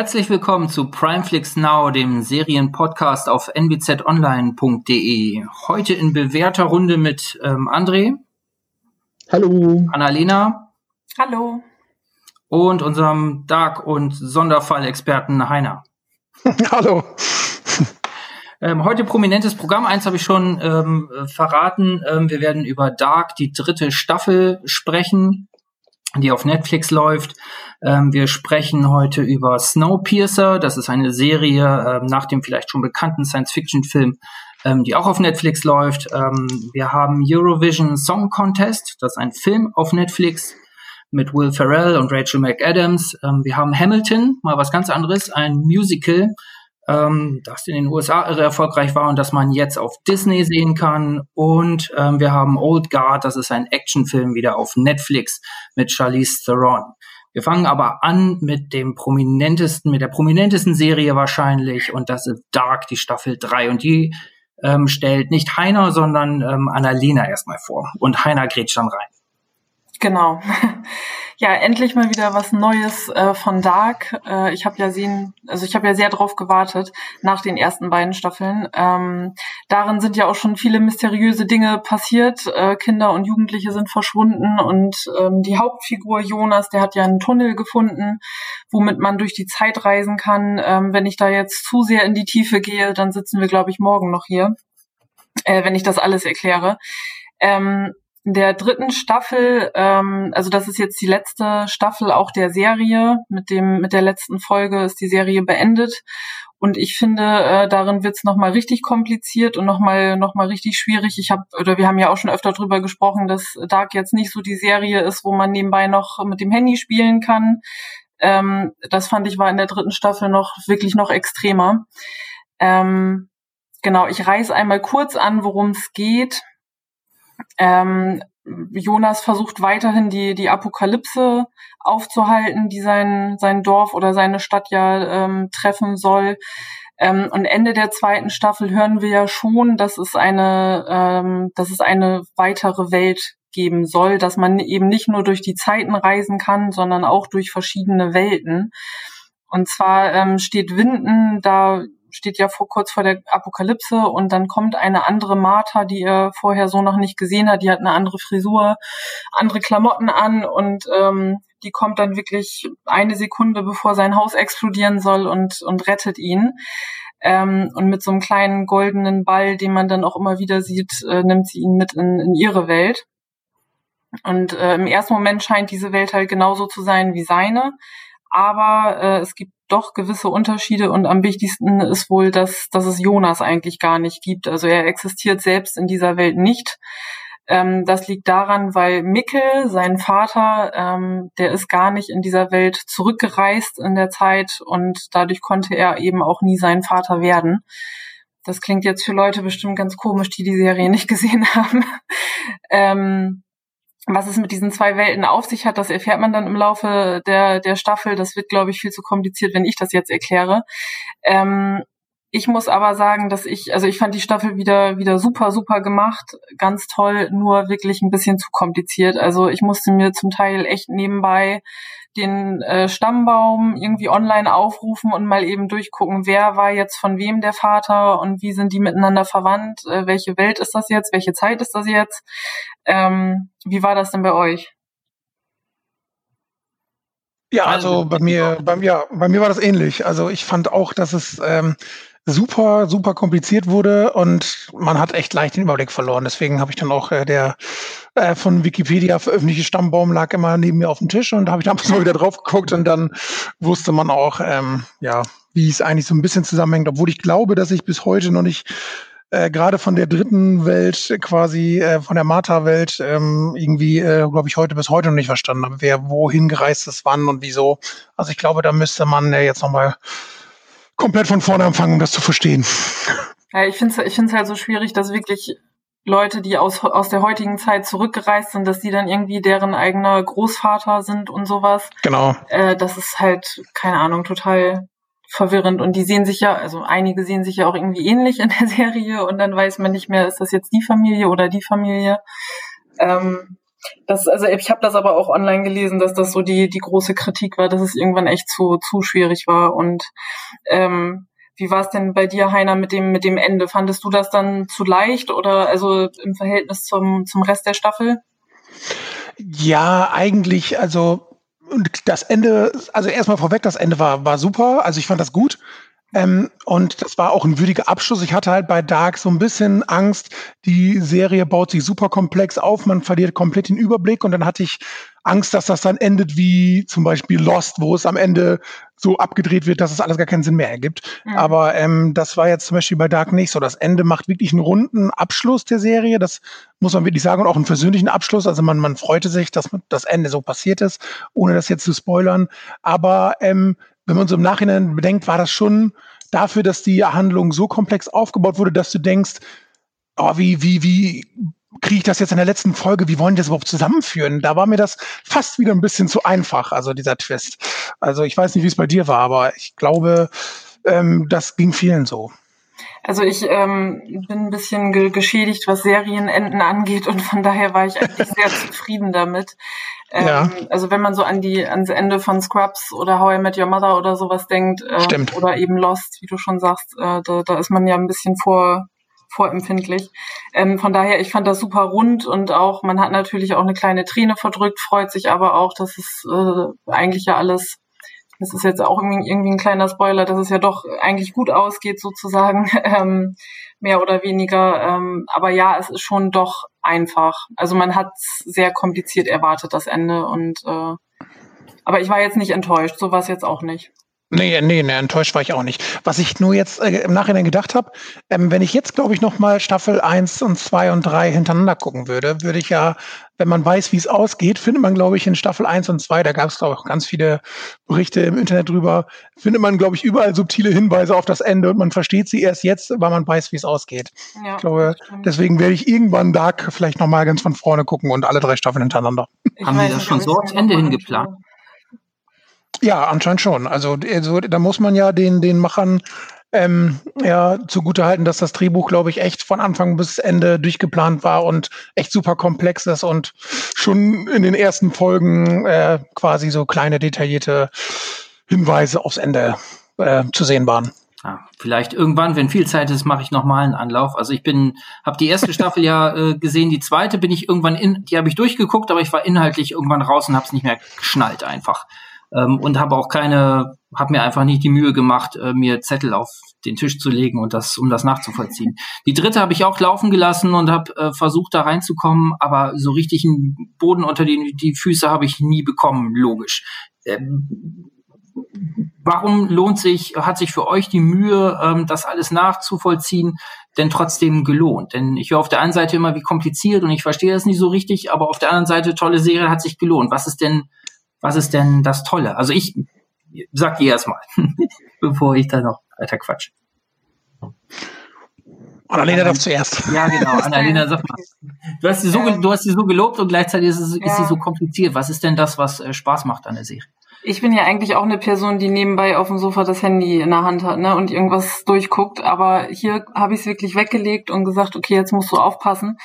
Herzlich willkommen zu Primeflix Now, dem Serienpodcast auf nbzonline.de. Heute in bewährter Runde mit ähm, André. Hallo. Annalena. Hallo. Und unserem Dark- und Sonderfallexperten Heiner. Hallo. Ähm, heute prominentes Programm. Eins habe ich schon ähm, verraten. Ähm, wir werden über Dark, die dritte Staffel, sprechen die auf Netflix läuft. Ähm, wir sprechen heute über Snowpiercer. Das ist eine Serie ähm, nach dem vielleicht schon bekannten Science-Fiction-Film, ähm, die auch auf Netflix läuft. Ähm, wir haben Eurovision Song Contest. Das ist ein Film auf Netflix mit Will Ferrell und Rachel McAdams. Ähm, wir haben Hamilton, mal was ganz anderes, ein Musical ähm, das in den USA irre erfolgreich war und das man jetzt auf Disney sehen kann. Und ähm, wir haben Old Guard, das ist ein Actionfilm wieder auf Netflix mit Charlize Theron. Wir fangen aber an mit dem prominentesten, mit der prominentesten Serie wahrscheinlich und das ist Dark, die Staffel 3 und die ähm, stellt nicht Heiner, sondern ähm, Annalena erstmal vor und Heiner grätscht dann rein. Genau. Ja, endlich mal wieder was Neues äh, von Dark. Äh, ich habe ja sehen, also ich habe ja sehr drauf gewartet nach den ersten beiden Staffeln. Ähm, darin sind ja auch schon viele mysteriöse Dinge passiert. Äh, Kinder und Jugendliche sind verschwunden und ähm, die Hauptfigur Jonas, der hat ja einen Tunnel gefunden, womit man durch die Zeit reisen kann. Ähm, wenn ich da jetzt zu sehr in die Tiefe gehe, dann sitzen wir, glaube ich, morgen noch hier, äh, wenn ich das alles erkläre. Ähm, in der dritten Staffel, ähm, also das ist jetzt die letzte Staffel auch der Serie. Mit dem mit der letzten Folge ist die Serie beendet und ich finde, äh, darin wird's es nochmal richtig kompliziert und nochmal noch mal richtig schwierig. Ich habe, oder wir haben ja auch schon öfter drüber gesprochen, dass Dark jetzt nicht so die Serie ist, wo man nebenbei noch mit dem Handy spielen kann. Ähm, das fand ich war in der dritten Staffel noch wirklich noch extremer. Ähm, genau, ich reiß einmal kurz an, worum es geht. Ähm, Jonas versucht weiterhin die, die Apokalypse aufzuhalten, die sein, sein Dorf oder seine Stadt ja ähm, treffen soll. Ähm, und Ende der zweiten Staffel hören wir ja schon, dass es eine, ähm, dass es eine weitere Welt geben soll, dass man eben nicht nur durch die Zeiten reisen kann, sondern auch durch verschiedene Welten. Und zwar ähm, steht Winden da steht ja vor, kurz vor der Apokalypse und dann kommt eine andere Martha, die er vorher so noch nicht gesehen hat. Die hat eine andere Frisur, andere Klamotten an und ähm, die kommt dann wirklich eine Sekunde bevor sein Haus explodieren soll und, und rettet ihn. Ähm, und mit so einem kleinen goldenen Ball, den man dann auch immer wieder sieht, äh, nimmt sie ihn mit in, in ihre Welt. Und äh, im ersten Moment scheint diese Welt halt genauso zu sein wie seine. Aber äh, es gibt doch gewisse Unterschiede und am wichtigsten ist wohl, dass, dass es Jonas eigentlich gar nicht gibt. Also er existiert selbst in dieser Welt nicht. Ähm, das liegt daran, weil Mikkel, sein Vater, ähm, der ist gar nicht in dieser Welt zurückgereist in der Zeit und dadurch konnte er eben auch nie sein Vater werden. Das klingt jetzt für Leute bestimmt ganz komisch, die die Serie nicht gesehen haben. ähm, was es mit diesen zwei Welten auf sich hat, das erfährt man dann im Laufe der, der Staffel. Das wird, glaube ich, viel zu kompliziert, wenn ich das jetzt erkläre. Ähm, ich muss aber sagen, dass ich, also ich fand die Staffel wieder, wieder super, super gemacht, ganz toll, nur wirklich ein bisschen zu kompliziert. Also ich musste mir zum Teil echt nebenbei den äh, Stammbaum irgendwie online aufrufen und mal eben durchgucken, wer war jetzt von wem der Vater und wie sind die miteinander verwandt, äh, welche Welt ist das jetzt, welche Zeit ist das jetzt. Ähm, wie war das denn bei euch? Ja, also bei mir, bei mir, bei mir war das ähnlich. Also ich fand auch, dass es ähm, super, super kompliziert wurde und man hat echt leicht den Überblick verloren. Deswegen habe ich dann auch äh, der äh, von Wikipedia veröffentlichte Stammbaum lag immer neben mir auf dem Tisch und da habe ich damals mal wieder drauf geguckt und dann wusste man auch, ähm, ja, wie es eigentlich so ein bisschen zusammenhängt, obwohl ich glaube, dass ich bis heute noch nicht äh, gerade von der dritten Welt, quasi äh, von der Martha-Welt, ähm, irgendwie, äh, glaube ich, heute bis heute noch nicht verstanden habe, wer wohin gereist ist, wann und wieso. Also ich glaube, da müsste man äh, jetzt nochmal komplett von vorne anfangen, um das zu verstehen. Ja, ich finde es ich find's halt so schwierig, dass wirklich Leute, die aus, aus der heutigen Zeit zurückgereist sind, dass die dann irgendwie deren eigener Großvater sind und sowas. Genau. Äh, das ist halt, keine Ahnung, total verwirrend. Und die sehen sich ja, also einige sehen sich ja auch irgendwie ähnlich in der Serie und dann weiß man nicht mehr, ist das jetzt die Familie oder die Familie. Ähm, Das, also ich habe das aber auch online gelesen, dass das so die, die große Kritik war, dass es irgendwann echt zu, zu schwierig war. Und ähm, wie war es denn bei dir, Heiner, mit dem, mit dem Ende? Fandest du das dann zu leicht oder also im Verhältnis zum, zum Rest der Staffel? Ja, eigentlich, also das Ende, also erstmal vorweg, das Ende war, war super. Also ich fand das gut. Ähm, und das war auch ein würdiger Abschluss. Ich hatte halt bei Dark so ein bisschen Angst, die Serie baut sich super komplex auf, man verliert komplett den Überblick und dann hatte ich Angst, dass das dann endet wie zum Beispiel Lost, wo es am Ende so abgedreht wird, dass es alles gar keinen Sinn mehr ergibt. Mhm. Aber ähm, das war jetzt zum Beispiel bei Dark nicht so. Das Ende macht wirklich einen runden Abschluss der Serie. Das muss man wirklich sagen und auch einen versöhnlichen Abschluss. Also man, man freute sich, dass das Ende so passiert ist, ohne das jetzt zu spoilern. Aber ähm, wenn man so im Nachhinein bedenkt, war das schon dafür, dass die Handlung so komplex aufgebaut wurde, dass du denkst, oh, wie, wie, wie kriege ich das jetzt in der letzten Folge, wie wollen die das überhaupt zusammenführen? Da war mir das fast wieder ein bisschen zu einfach, also dieser Twist. Also ich weiß nicht, wie es bei dir war, aber ich glaube, ähm, das ging vielen so. Also ich ähm, bin ein bisschen ge geschädigt, was Serienenden angeht und von daher war ich eigentlich sehr zufrieden damit. Ähm, ja. Also wenn man so an die ans Ende von Scrubs oder How I Met Your Mother oder sowas denkt äh, oder eben Lost, wie du schon sagst, äh, da, da ist man ja ein bisschen vor vorempfindlich. Ähm, von daher, ich fand das super rund und auch, man hat natürlich auch eine kleine Träne verdrückt, freut sich aber auch, dass es äh, eigentlich ja alles das ist jetzt auch irgendwie, irgendwie ein kleiner Spoiler, dass es ja doch eigentlich gut ausgeht sozusagen, ähm, mehr oder weniger. Ähm, aber ja, es ist schon doch einfach. Also man hat sehr kompliziert erwartet, das Ende. Und äh, aber ich war jetzt nicht enttäuscht, so war es jetzt auch nicht. Nee, nee, nee, enttäuscht war ich auch nicht. Was ich nur jetzt äh, im Nachhinein gedacht habe, ähm, wenn ich jetzt, glaube ich, nochmal Staffel 1 und 2 und 3 hintereinander gucken würde, würde ich ja, wenn man weiß, wie es ausgeht, findet man, glaube ich, in Staffel 1 und 2, da gab es, glaube ich, ganz viele Berichte im Internet drüber, findet man, glaube ich, überall subtile Hinweise auf das Ende und man versteht sie erst jetzt, weil man weiß, wie es ausgeht. Ja, ich glaube, deswegen werde ich irgendwann Dark vielleicht nochmal ganz von vorne gucken und alle drei Staffeln hintereinander. Ich Haben die das schon so ans Ende hingeplant? Ja, anscheinend schon. Also, also da muss man ja den, den Machern ähm, ja, zugutehalten, dass das Drehbuch, glaube ich, echt von Anfang bis Ende durchgeplant war und echt super komplex ist und schon in den ersten Folgen äh, quasi so kleine detaillierte Hinweise aufs Ende äh, zu sehen waren. Ja, vielleicht irgendwann, wenn viel Zeit ist, mache ich nochmal einen Anlauf. Also ich bin, habe die erste Staffel ja äh, gesehen, die zweite bin ich irgendwann in, die habe ich durchgeguckt, aber ich war inhaltlich irgendwann raus und habe es nicht mehr geschnallt einfach ähm, und habe auch keine, habe mir einfach nicht die Mühe gemacht, äh, mir Zettel auf den Tisch zu legen und das, um das nachzuvollziehen. Die dritte habe ich auch laufen gelassen und habe äh, versucht, da reinzukommen, aber so richtig einen Boden unter die, die Füße habe ich nie bekommen, logisch. Ähm, warum lohnt sich, hat sich für euch die Mühe, ähm, das alles nachzuvollziehen, denn trotzdem gelohnt? Denn ich höre auf der einen Seite immer, wie kompliziert und ich verstehe das nicht so richtig, aber auf der anderen Seite, tolle Serie, hat sich gelohnt. Was ist denn was ist denn das Tolle? Also ich sag ihr erstmal, bevor ich da noch weiter quatsch. Annalena darf zuerst. Ja, genau. Annalena, sag mal. Du hast, sie so, ähm, du hast sie so gelobt und gleichzeitig ist, es, ja. ist sie so kompliziert. Was ist denn das, was äh, Spaß macht an der Serie? Ich bin ja eigentlich auch eine Person, die nebenbei auf dem Sofa das Handy in der Hand hat ne, und irgendwas durchguckt. Aber hier habe ich es wirklich weggelegt und gesagt, okay, jetzt musst du aufpassen.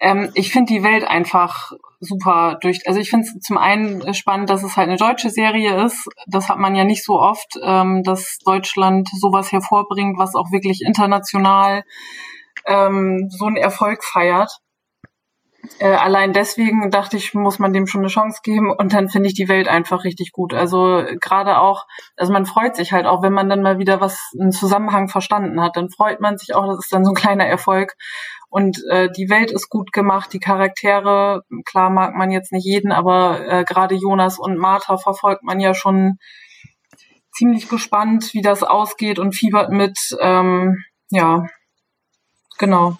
Ähm, ich finde die Welt einfach super durch. Also ich finde es zum einen spannend, dass es halt eine deutsche Serie ist. Das hat man ja nicht so oft, ähm, dass Deutschland sowas hervorbringt, was auch wirklich international ähm, so einen Erfolg feiert. Äh, allein deswegen dachte ich, muss man dem schon eine Chance geben und dann finde ich die Welt einfach richtig gut. Also gerade auch, also man freut sich halt auch, wenn man dann mal wieder was, einen Zusammenhang verstanden hat, dann freut man sich auch, das ist dann so ein kleiner Erfolg. Und äh, die Welt ist gut gemacht, die Charaktere, klar mag man jetzt nicht jeden, aber äh, gerade Jonas und Martha verfolgt man ja schon ziemlich gespannt, wie das ausgeht und fiebert mit. Ähm, ja, genau.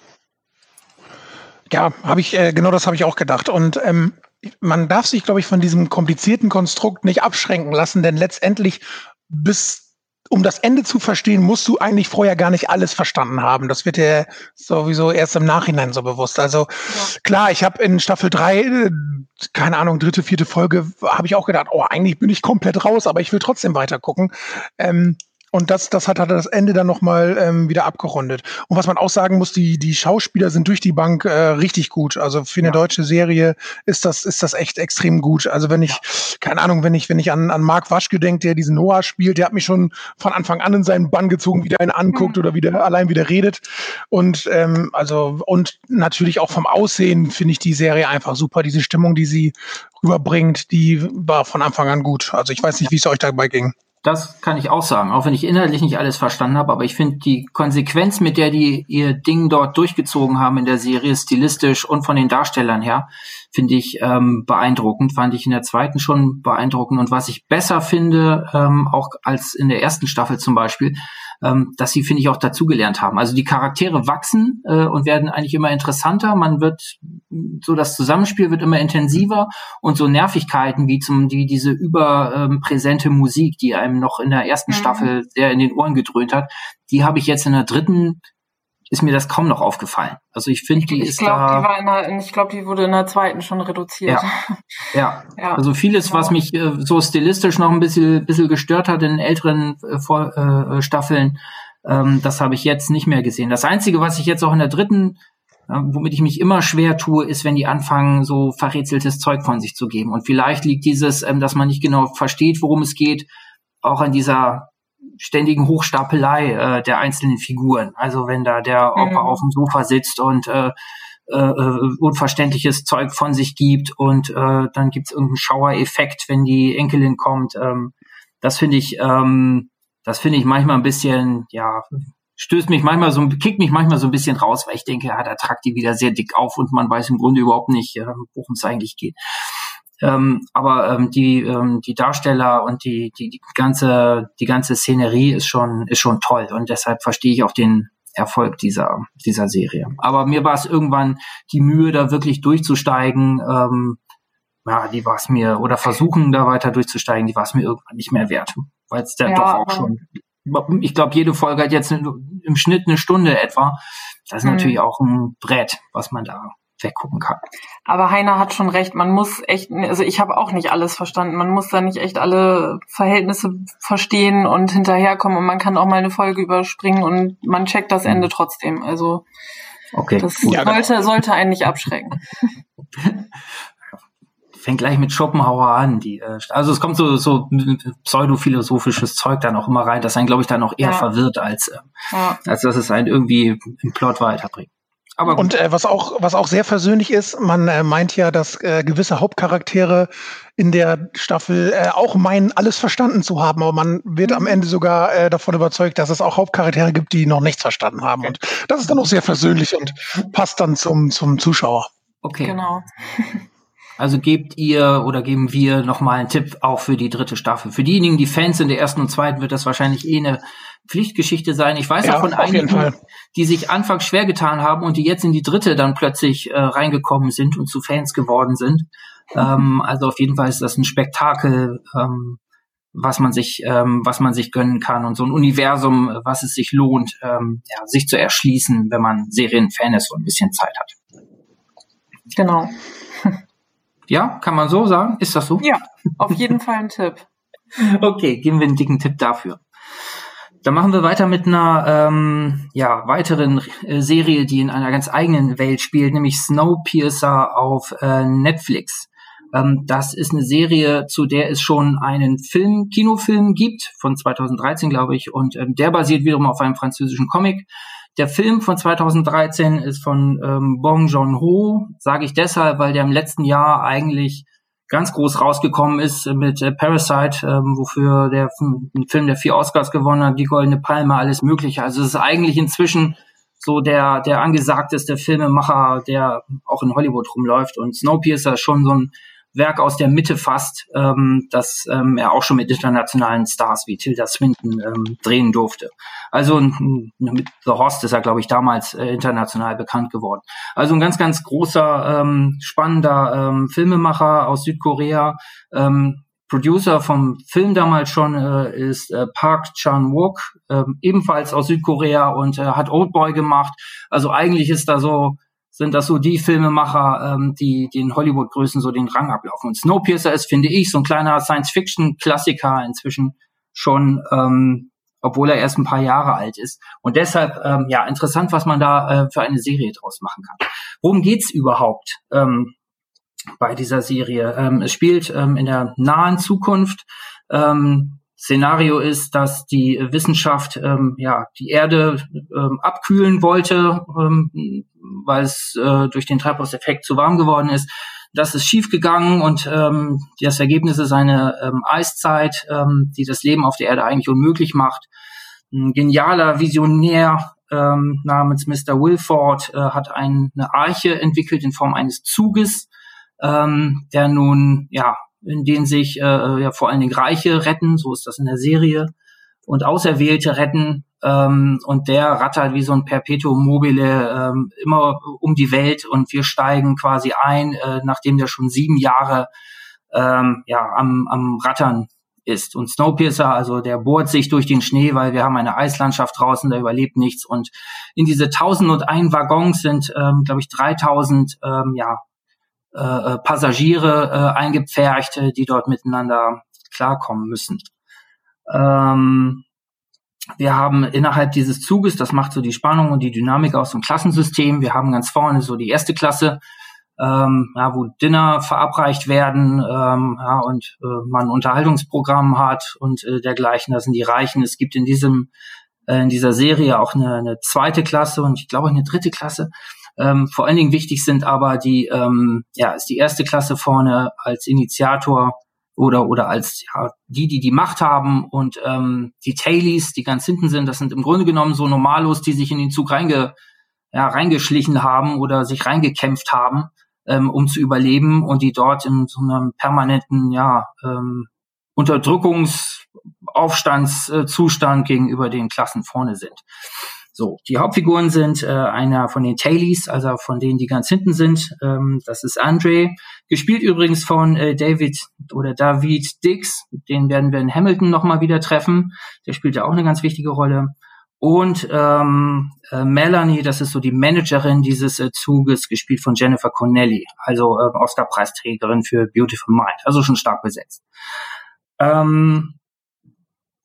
Ja, habe ich äh, genau das habe ich auch gedacht und ähm, man darf sich, glaube ich, von diesem komplizierten Konstrukt nicht abschränken lassen, denn letztendlich bis um das Ende zu verstehen, musst du eigentlich vorher gar nicht alles verstanden haben. Das wird dir sowieso erst im Nachhinein so bewusst. Also ja. klar, ich habe in Staffel drei, äh, keine Ahnung, dritte, vierte Folge, habe ich auch gedacht, oh, eigentlich bin ich komplett raus, aber ich will trotzdem weiter gucken. Ähm, Und das, das hat, hat das Ende dann nochmal ähm, wieder abgerundet. Und was man auch sagen muss, die, die Schauspieler sind durch die Bank äh, richtig gut. Also für eine ja. deutsche Serie ist das, ist das echt extrem gut. Also wenn ich, keine Ahnung, wenn ich, wenn ich an, an Mark Waschke denke, der diesen Noah spielt, der hat mich schon von Anfang an in seinen Bann gezogen, wie der einen anguckt mhm. oder wie der allein wieder redet. Und ähm, also, und natürlich auch vom Aussehen finde ich die Serie einfach super. Diese Stimmung, die sie rüberbringt, die war von Anfang an gut. Also ich weiß nicht, wie es euch dabei ging. Das kann ich auch sagen, auch wenn ich inhaltlich nicht alles verstanden habe, aber ich finde die Konsequenz, mit der die ihr Ding dort durchgezogen haben in der Serie, stilistisch und von den Darstellern her, finde ich ähm, beeindruckend. Fand ich in der zweiten schon beeindruckend. Und was ich besser finde, ähm, auch als in der ersten Staffel zum Beispiel, ähm, dass sie, finde ich, auch dazugelernt haben. Also die Charaktere wachsen äh, und werden eigentlich immer interessanter. Man wird, so das Zusammenspiel wird immer intensiver und so Nervigkeiten wie zum, wie diese überpräsente ähm, Musik, die einem noch in der ersten mhm. Staffel sehr in den Ohren gedröhnt hat, die habe ich jetzt in der dritten ist mir das kaum noch aufgefallen. Also ich finde, die ich ist glaub, da. Die war in der, ich glaube, die wurde in der zweiten schon reduziert. Ja, ja. ja. also vieles, genau. was mich äh, so stilistisch noch ein bisschen, bisschen gestört hat in älteren äh, Vor äh, Staffeln, ähm, das habe ich jetzt nicht mehr gesehen. Das Einzige, was ich jetzt auch in der dritten äh, womit ich mich immer schwer tue, ist, wenn die anfangen, so verrätseltes Zeug von sich zu geben. Und vielleicht liegt dieses, ähm, dass man nicht genau versteht, worum es geht, auch an dieser ständigen Hochstapelei äh, der einzelnen Figuren. Also wenn da der Opa mhm. auf dem Sofa sitzt und äh, äh, äh, unverständliches Zeug von sich gibt und äh, dann gibt's irgendeinen Schauereffekt, wenn die Enkelin kommt. Ähm, das finde ich, ähm, das finde ich manchmal ein bisschen, ja, stößt mich manchmal so, kickt mich manchmal so ein bisschen raus, weil ich denke, ja, da tragt die wieder sehr dick auf und man weiß im Grunde überhaupt nicht, äh, worum es eigentlich geht. Ähm, aber ähm, die, ähm, die Darsteller und die, die, die ganze, die ganze Szenerie ist schon, ist schon toll. Und deshalb verstehe ich auch den Erfolg dieser, dieser Serie. Aber mir war es irgendwann die Mühe, da wirklich durchzusteigen. Ähm, ja, die war es mir, oder versuchen da weiter durchzusteigen, die war es mir irgendwann nicht mehr wert. Weil es ja, ja doch auch schon, ich glaube, jede Folge hat jetzt im Schnitt eine Stunde etwa. Das ist mhm. natürlich auch ein Brett, was man da weggucken kann. Aber Heiner hat schon recht, man muss echt, also ich habe auch nicht alles verstanden, man muss da nicht echt alle Verhältnisse verstehen und hinterherkommen und man kann auch mal eine Folge überspringen und man checkt das Ende mhm. trotzdem. Also okay. das ja, sollte, sollte einen nicht abschrecken. Fängt gleich mit Schopenhauer an. Die, äh, also es kommt so, so pseudophilosophisches Zeug dann auch immer rein, das einen, glaube ich, dann auch eher ja. verwirrt, als, äh, ja. als dass es einen irgendwie im Plot weiterbringt. Aber und äh, was auch was auch sehr versöhnlich ist, man äh, meint ja, dass äh, gewisse Hauptcharaktere in der Staffel äh, auch meinen, alles verstanden zu haben, aber man wird mhm. am Ende sogar äh, davon überzeugt, dass es auch Hauptcharaktere gibt, die noch nichts verstanden haben. Und das ist dann auch sehr versöhnlich und passt dann zum zum Zuschauer. Okay. Genau. Also gebt ihr oder geben wir nochmal einen Tipp auch für die dritte Staffel. Für diejenigen, die Fans in der ersten und zweiten, wird das wahrscheinlich eh eine Pflichtgeschichte sein. Ich weiß ja, auch von einigen, die sich anfangs schwer getan haben und die jetzt in die dritte dann plötzlich äh, reingekommen sind und zu Fans geworden sind. Ähm, also auf jeden Fall ist das ein Spektakel, ähm, was man sich, ähm, was man sich gönnen kann und so ein Universum, was es sich lohnt, ähm, ja, sich zu erschließen, wenn man Serienfan ist und ein bisschen Zeit hat. Genau. Ja, kann man so sagen? Ist das so? Ja, auf jeden Fall ein Tipp. Okay, geben wir einen dicken Tipp dafür. Dann machen wir weiter mit einer ähm, ja, weiteren äh, Serie, die in einer ganz eigenen Welt spielt, nämlich Snowpiercer auf äh, Netflix. Ähm, das ist eine Serie, zu der es schon einen Film, Kinofilm gibt, von 2013, glaube ich, und ähm, der basiert wiederum auf einem französischen Comic. Der Film von 2013 ist von ähm, Bong Joon-ho, sage ich deshalb, weil der im letzten Jahr eigentlich ganz groß rausgekommen ist mit äh, Parasite, ähm, wofür der ein Film der vier Oscars gewonnen hat, die Goldene Palme, alles Mögliche. Also es ist eigentlich inzwischen so der der angesagteste Filmemacher, der auch in Hollywood rumläuft. Und Snowpiercer ist schon so ein Werk aus der Mitte fast, ähm, das ähm, er auch schon mit internationalen Stars wie Tilda Swinton ähm, drehen durfte. Also mit The Host ist er, glaube ich, damals äh, international bekannt geworden. Also ein ganz, ganz großer, ähm, spannender ähm, Filmemacher aus Südkorea. Ähm, Producer vom Film damals schon äh, ist äh, Park Chan-wook, äh, ebenfalls aus Südkorea und äh, hat Oldboy gemacht. Also eigentlich ist da so sind das so die Filmemacher, ähm, die den Hollywood-Größen so den Rang ablaufen. Und Snowpiercer ist, finde ich, so ein kleiner Science-Fiction-Klassiker inzwischen schon ähm, obwohl er erst ein paar Jahre alt ist. Und deshalb, ähm, ja, interessant, was man da äh, für eine Serie draus machen kann. Worum geht's überhaupt ähm, bei dieser Serie? Ähm, es spielt ähm, in der nahen Zukunft. Ähm, Szenario ist, dass die Wissenschaft ähm, ja die Erde ähm, abkühlen wollte, ähm, weil es äh, durch den Treibhauseffekt zu warm geworden ist. Das ist schiefgegangen und ähm, das Ergebnis ist eine ähm, Eiszeit, ähm, die das Leben auf der Erde eigentlich unmöglich macht. Ein genialer Visionär ähm, namens Mr. Wilford äh, hat ein, eine Arche entwickelt in Form eines Zuges, ähm, der nun ja in denen sich äh, ja vor allen Dingen Reiche retten, so ist das in der Serie, und Auserwählte retten. Ähm, und der rattert wie so ein Perpetuum mobile ähm, immer um die Welt und wir steigen quasi ein, äh, nachdem der schon sieben Jahre ähm, ja am, am Rattern ist. Und Snowpiercer, also der bohrt sich durch den Schnee, weil wir haben eine Eislandschaft draußen, da überlebt nichts. Und in diese 1001 Waggons sind, ähm, glaube ich, 3000 ähm, ja, äh, äh, Passagiere äh, eingepfercht, die dort miteinander klarkommen müssen. Ähm, wir haben innerhalb dieses Zuges, das macht so die Spannung und die Dynamik aus dem Klassensystem. Wir haben ganz vorne so die erste Klasse, ähm, ja, wo Dinner verabreicht werden ähm, ja, und äh, man Unterhaltungsprogramm hat und äh, dergleichen. Das sind die Reichen. Es gibt in diesem äh, in dieser Serie auch eine, eine zweite Klasse und ich glaube eine dritte Klasse. Ähm, vor allen Dingen wichtig sind aber die, ähm, ja, ist die erste Klasse vorne als Initiator oder oder als ja, die, die die Macht haben und ähm, die Tailies, die ganz hinten sind, das sind im Grunde genommen so Normalos, die sich in den Zug reinge, ja, reingeschlichen haben oder sich reingekämpft haben, ähm, um zu überleben und die dort in so einem permanenten, ja, ähm, Unterdrückungsaufstandszustand gegenüber den Klassen vorne sind. So, die Hauptfiguren sind äh, einer von den Tailies, also von denen, die ganz hinten sind. Ähm, das ist Andre, gespielt übrigens von äh, David oder David Dix. Den werden wir in Hamilton nochmal wieder treffen. Der spielt ja auch eine ganz wichtige Rolle. Und ähm, äh, Melanie, das ist so die Managerin dieses äh, Zuges, gespielt von Jennifer Connelly, also äh, Oscar-Preisträgerin für Beautiful Mind, also schon stark besetzt. Ähm,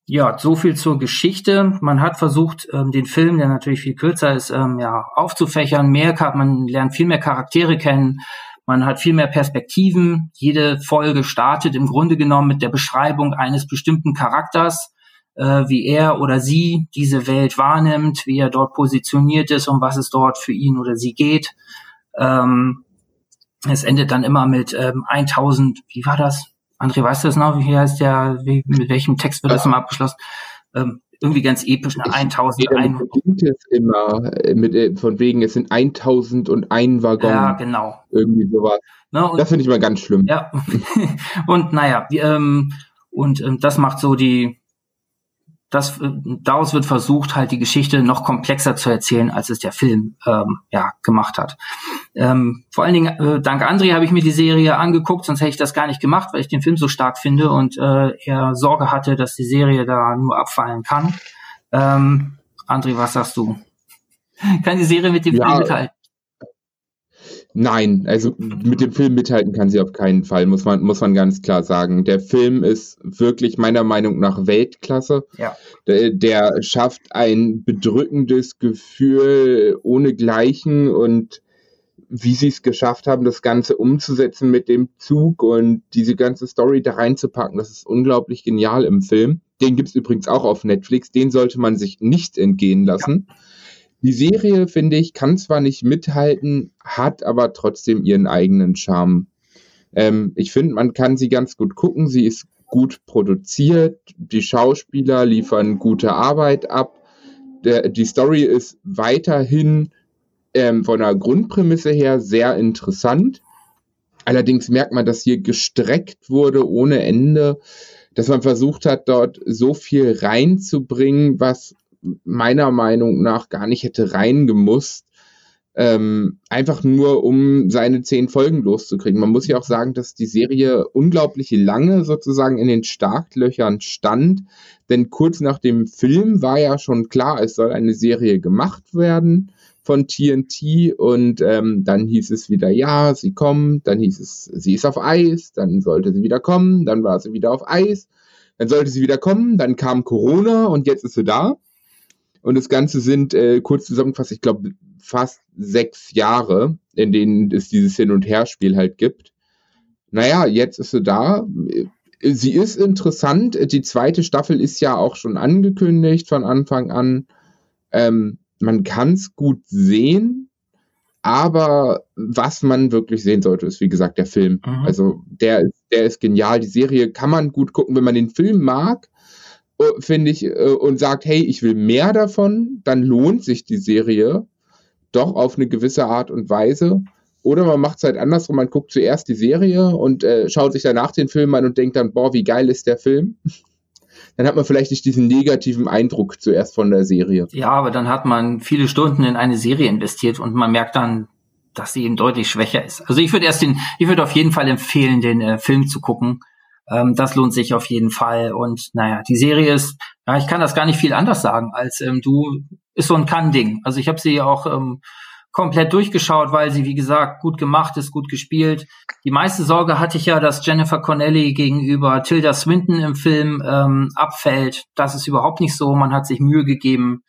ja, so viel zur Geschichte. Man hat versucht, ähm, den Film, der natürlich viel kürzer ist, ähm, ja, aufzufächern. Mehr, man lernt viel mehr Charaktere kennen. Man hat viel mehr Perspektiven. Jede Folge startet im Grunde genommen mit der Beschreibung eines bestimmten Charakters, äh, wie er oder sie diese Welt wahrnimmt, wie er dort positioniert ist und was es dort für ihn oder sie geht. Ähm, es endet dann immer mit ähm, 1000, wie war das? André, weißt du das noch? Wie heißt der, wie, mit welchem Text wird das immer abgeschlossen? Ähm, irgendwie ganz episch, eine 1001. Klingt es immer äh, mit, äh, von wegen, es sind 1000 und ein Waggon. Ja, genau. Irgendwie sowas. Ne, das finde ich mal ganz schlimm. Ja. und naja, ähm, und ähm, das macht so die, das, äh, daraus wird versucht, halt die Geschichte noch komplexer zu erzählen, als es der Film ähm, ja gemacht hat. Ähm, vor allen Dingen äh, dank André habe ich mir die Serie angeguckt, sonst hätte ich das gar nicht gemacht, weil ich den Film so stark finde und äh, er Sorge hatte, dass die Serie da nur abfallen kann. Ähm, André, was sagst du? kann die Serie mit dem ja, Film mithalten? Nein, also mit dem Film mithalten kann sie auf keinen Fall, muss man, muss man ganz klar sagen. Der Film ist wirklich meiner Meinung nach Weltklasse. Ja. Der, der schafft ein bedrückendes Gefühl ohne Gleichen und wie sie es geschafft haben, das Ganze umzusetzen mit dem Zug und diese ganze Story da reinzupacken, das ist unglaublich genial im Film. Den gibt's übrigens auch auf Netflix, den sollte man sich nicht entgehen lassen. Ja. Die Serie, finde ich, kann zwar nicht mithalten, hat aber trotzdem ihren eigenen Charme. Ähm, ich finde, man kann sie ganz gut gucken. Sie ist gut produziert. Die Schauspieler liefern gute Arbeit ab. Der, die Story ist weiterhin ähm, von der Grundprämisse her sehr interessant. Allerdings merkt man, dass hier gestreckt wurde ohne Ende, dass man versucht hat, dort so viel reinzubringen, was meiner Meinung nach gar nicht hätte reingemusst. Ähm, einfach nur, um seine zehn Folgen loszukriegen. Man muss ja auch sagen, dass die Serie unglaublich lange sozusagen in den Startlöchern stand, denn kurz nach dem Film war ja schon klar, es soll eine Serie gemacht werden von TNT und ähm, dann hieß es wieder, ja, sie kommt, dann hieß es, sie ist auf Eis, dann sollte sie wieder kommen, dann war sie wieder auf Eis Dann sollte sie wieder kommen, dann kam Corona und jetzt ist sie da. Und das Ganze sind, äh, kurz zusammengefasst, ich glaube, fast sechs Jahre, in denen es dieses Hin- und Herspiel halt gibt. Naja, jetzt ist sie da. Sie ist interessant. Die zweite Staffel ist ja auch schon angekündigt von Anfang an. Ähm, man kann es gut sehen, aber was man wirklich sehen sollte, ist wie gesagt der Film. Mhm. Also der, der ist genial. Die Serie kann man gut gucken, wenn man den Film mag, finde ich, äh, und sagt, hey, ich will mehr davon, dann lohnt sich die Serie doch auf eine gewisse Art und Weise. Oder man macht es halt andersrum, man guckt zuerst die Serie und äh, schaut sich danach den Film an und denkt dann, boah, wie geil ist der Film. Dann hat man vielleicht nicht diesen negativen Eindruck zuerst von der Serie. Ja, aber dann hat man viele Stunden in eine Serie investiert und man merkt dann, dass sie eben deutlich schwächer ist. Also ich würde erst den, ich würde auf jeden Fall empfehlen, den äh, Film zu gucken. Ähm, das lohnt sich auf jeden Fall. Und naja, die Serie ist, ja, ich kann das gar nicht viel anders sagen, als ähm, du ist so ein Kann-Ding. Also ich habe sie auch ähm, komplett durchgeschaut, weil sie, wie gesagt, gut gemacht ist, gut gespielt. Die meiste Sorge hatte ich ja, dass Jennifer Connelly gegenüber Tilda Swinton im Film ähm, abfällt. Das ist überhaupt nicht so. Man hat sich Mühe gegeben,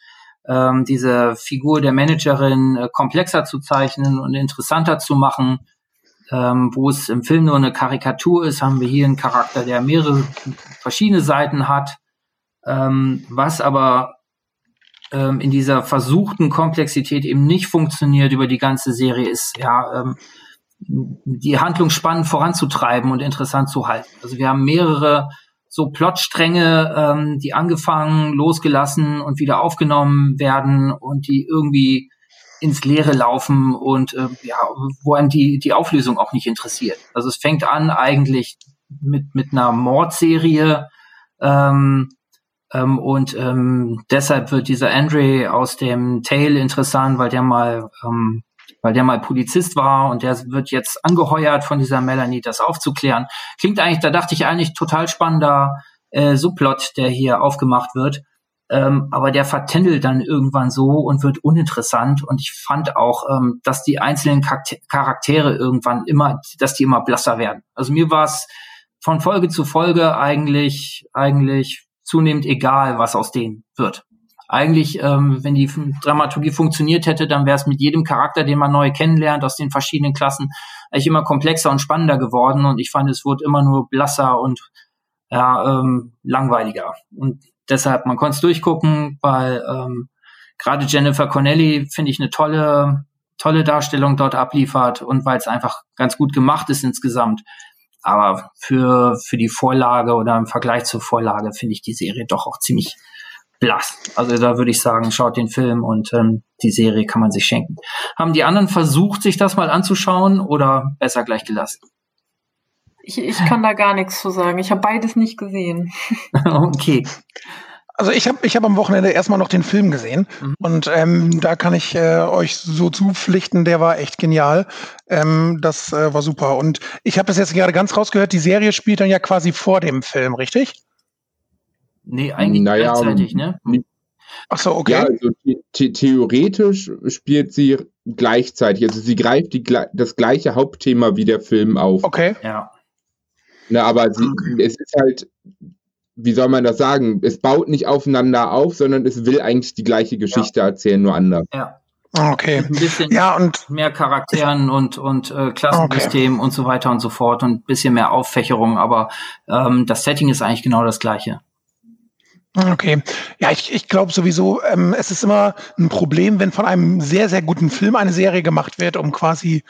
ähm, diese Figur der Managerin äh, komplexer zu zeichnen und interessanter zu machen. Ähm, wo es im Film nur eine Karikatur ist, haben wir hier einen Charakter, der mehrere verschiedene Seiten hat. Ähm, was aber ähm, in dieser versuchten Komplexität eben nicht funktioniert über die ganze Serie, ist ja ähm, die Handlung spannend voranzutreiben und interessant zu halten. Also wir haben mehrere so Plotstränge, ähm, die angefangen, losgelassen und wieder aufgenommen werden und die irgendwie ins Leere laufen und äh, ja, wo einem die, die Auflösung auch nicht interessiert. Also es fängt an eigentlich mit, mit einer Mordserie, ähm, ähm, und ähm, deshalb wird dieser Andre aus dem Tale interessant, weil der mal, ähm, weil der mal Polizist war und der wird jetzt angeheuert von dieser Melanie, das aufzuklären. Klingt eigentlich, da dachte ich eigentlich total spannender äh, Subplot, der hier aufgemacht wird. Ähm, aber der vertändelt dann irgendwann so und wird uninteressant. Und ich fand auch, ähm, dass die einzelnen Charaktere irgendwann immer, dass die immer blasser werden. Also mir war es von Folge zu Folge eigentlich, eigentlich zunehmend egal, was aus denen wird. Eigentlich, ähm, wenn die Dramaturgie funktioniert hätte, dann wäre es mit jedem Charakter, den man neu kennenlernt, aus den verschiedenen Klassen, eigentlich immer komplexer und spannender geworden. Und ich fand, es wurde immer nur blasser und ja, ähm, langweiliger. Und deshalb, man konnte es durchgucken, weil ähm, gerade Jennifer Connelly finde ich eine tolle, tolle Darstellung dort abliefert und weil es einfach ganz gut gemacht ist insgesamt. Aber für, für die Vorlage oder im Vergleich zur Vorlage finde ich die Serie doch auch ziemlich blass. Also da würde ich sagen, schaut den Film und ähm, die Serie kann man sich schenken. Haben die anderen versucht, sich das mal anzuschauen oder besser gleich gelassen? Ich, ich kann da gar nichts zu sagen. Ich habe beides nicht gesehen. okay. Also ich habe ich hab am Wochenende erstmal noch den Film gesehen mhm. und ähm, da kann ich äh, euch so zupflichten, der war echt genial. Ähm, das äh, war super. Und ich habe es jetzt gerade ganz rausgehört, die Serie spielt dann ja quasi vor dem Film, richtig? Nee, eigentlich naja, gleichzeitig, ne? Ach so, okay. Ja, also the theoretisch spielt sie gleichzeitig. Also sie greift die, das gleiche Hauptthema wie der Film auf. Okay. Ja. Na, aber sie, okay. es ist halt wie soll man das sagen? Es baut nicht aufeinander auf, sondern es will eigentlich die gleiche Geschichte ja. erzählen, nur anders. Ja. Ah, okay. Ein bisschen ja, und mehr Charakteren und, und äh, Klassensystem okay. und so weiter und so fort und ein bisschen mehr Auffächerung, aber ähm, das Setting ist eigentlich genau das gleiche. Okay. Ja, ich, ich glaube sowieso, ähm, es ist immer ein Problem, wenn von einem sehr, sehr guten Film eine Serie gemacht wird, um quasi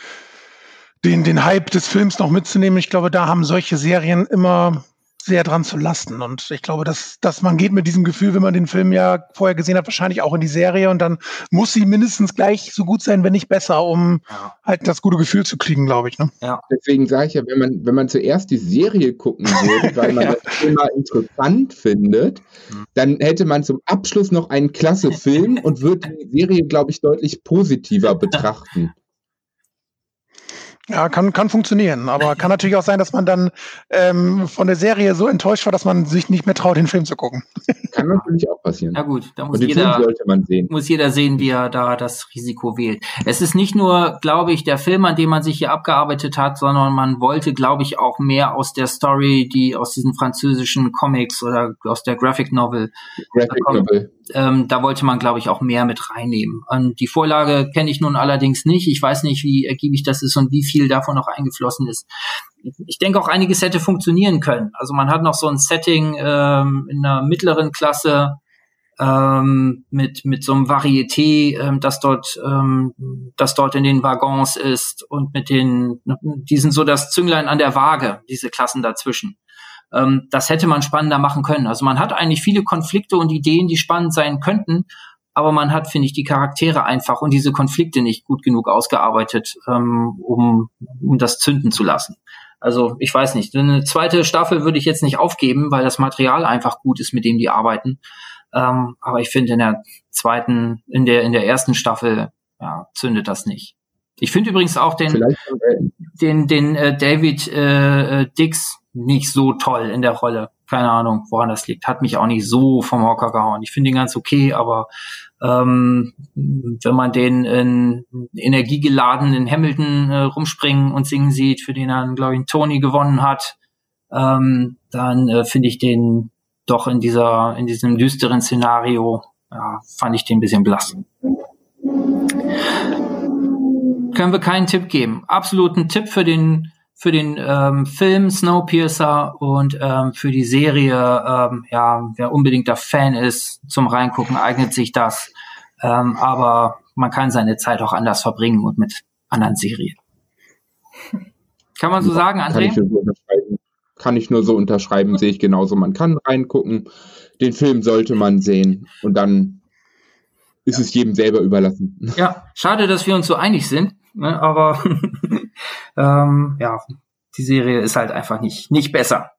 den, den Hype des Films noch mitzunehmen. Ich glaube, da haben solche Serien immer sehr dran zu lasten. Und ich glaube, dass, dass man geht mit diesem Gefühl, wenn man den Film ja vorher gesehen hat, wahrscheinlich auch in die Serie und dann muss sie mindestens gleich so gut sein, wenn nicht besser, um ja. halt das gute Gefühl zu kriegen, glaube ich. Ne? Ja. Deswegen sage ich ja, wenn man, wenn man zuerst die Serie gucken würde, weil man ja. das Thema interessant findet, mhm. dann hätte man zum Abschluss noch einen klasse Film und würde die Serie, glaube ich, deutlich positiver betrachten. Ja, kann, kann funktionieren, aber kann natürlich auch sein, dass man dann ähm, von der Serie so enttäuscht war, dass man sich nicht mehr traut, den Film zu gucken. Kann natürlich auch passieren. Na gut, da muss jeder, sehen. muss jeder sehen, wie er da das Risiko wählt. Es ist nicht nur, glaube ich, der Film, an dem man sich hier abgearbeitet hat, sondern man wollte, glaube ich, auch mehr aus der Story, die aus diesen französischen Comics oder aus der Graphic Novel. Graphic Novel. Ähm, da wollte man, glaube ich, auch mehr mit reinnehmen. Und die Vorlage kenne ich nun allerdings nicht. Ich weiß nicht, wie ergiebig das ist und wie viel viel davon noch eingeflossen ist. Ich denke auch einiges hätte funktionieren können. Also man hat noch so ein Setting ähm, in einer mittleren Klasse ähm, mit mit so einem Varieté, ähm, das dort ähm, das dort in den Waggons ist und mit den die sind so das Zünglein an der Waage, diese Klassen dazwischen. Ähm, das hätte man spannender machen können. Also man hat eigentlich viele Konflikte und Ideen, die spannend sein könnten, aber man hat, finde ich, die Charaktere einfach und diese Konflikte nicht gut genug ausgearbeitet, ähm, um, um das zünden zu lassen. Also ich weiß nicht, eine zweite Staffel würde ich jetzt nicht aufgeben, weil das Material einfach gut ist, mit dem die arbeiten. Ähm, aber ich finde in der zweiten, in der in der ersten Staffel ja, zündet das nicht. Ich finde übrigens auch den den den äh, David äh, äh, Dix nicht so toll in der Rolle. Keine Ahnung, woran das liegt. Hat mich auch nicht so vom Hocker gehauen. Ich finde ihn ganz okay, aber ähm, wenn man den in energiegeladen in Hamilton äh, rumspringen und singen sieht, für den er, glaube ich, einen Tony gewonnen hat, ähm, dann äh, finde ich den doch in dieser, in diesem düsteren Szenario, ja, fand ich den ein bisschen blass. Können wir keinen Tipp geben. Absoluten Tipp für den für den ähm, Film Snowpiercer und ähm, für die Serie, ähm, ja, wer unbedingter Fan ist zum Reingucken, eignet sich das. Ähm, aber man kann seine Zeit auch anders verbringen und mit anderen Serien. Kann man so sagen, André? Kann ich, so kann ich nur so unterschreiben, sehe ich genauso. Man kann reingucken, den Film sollte man sehen und dann ist ja. es jedem selber überlassen. Ja, schade, dass wir uns so einig sind, ne, aber ähm, ja, die Serie ist halt einfach nicht, nicht besser.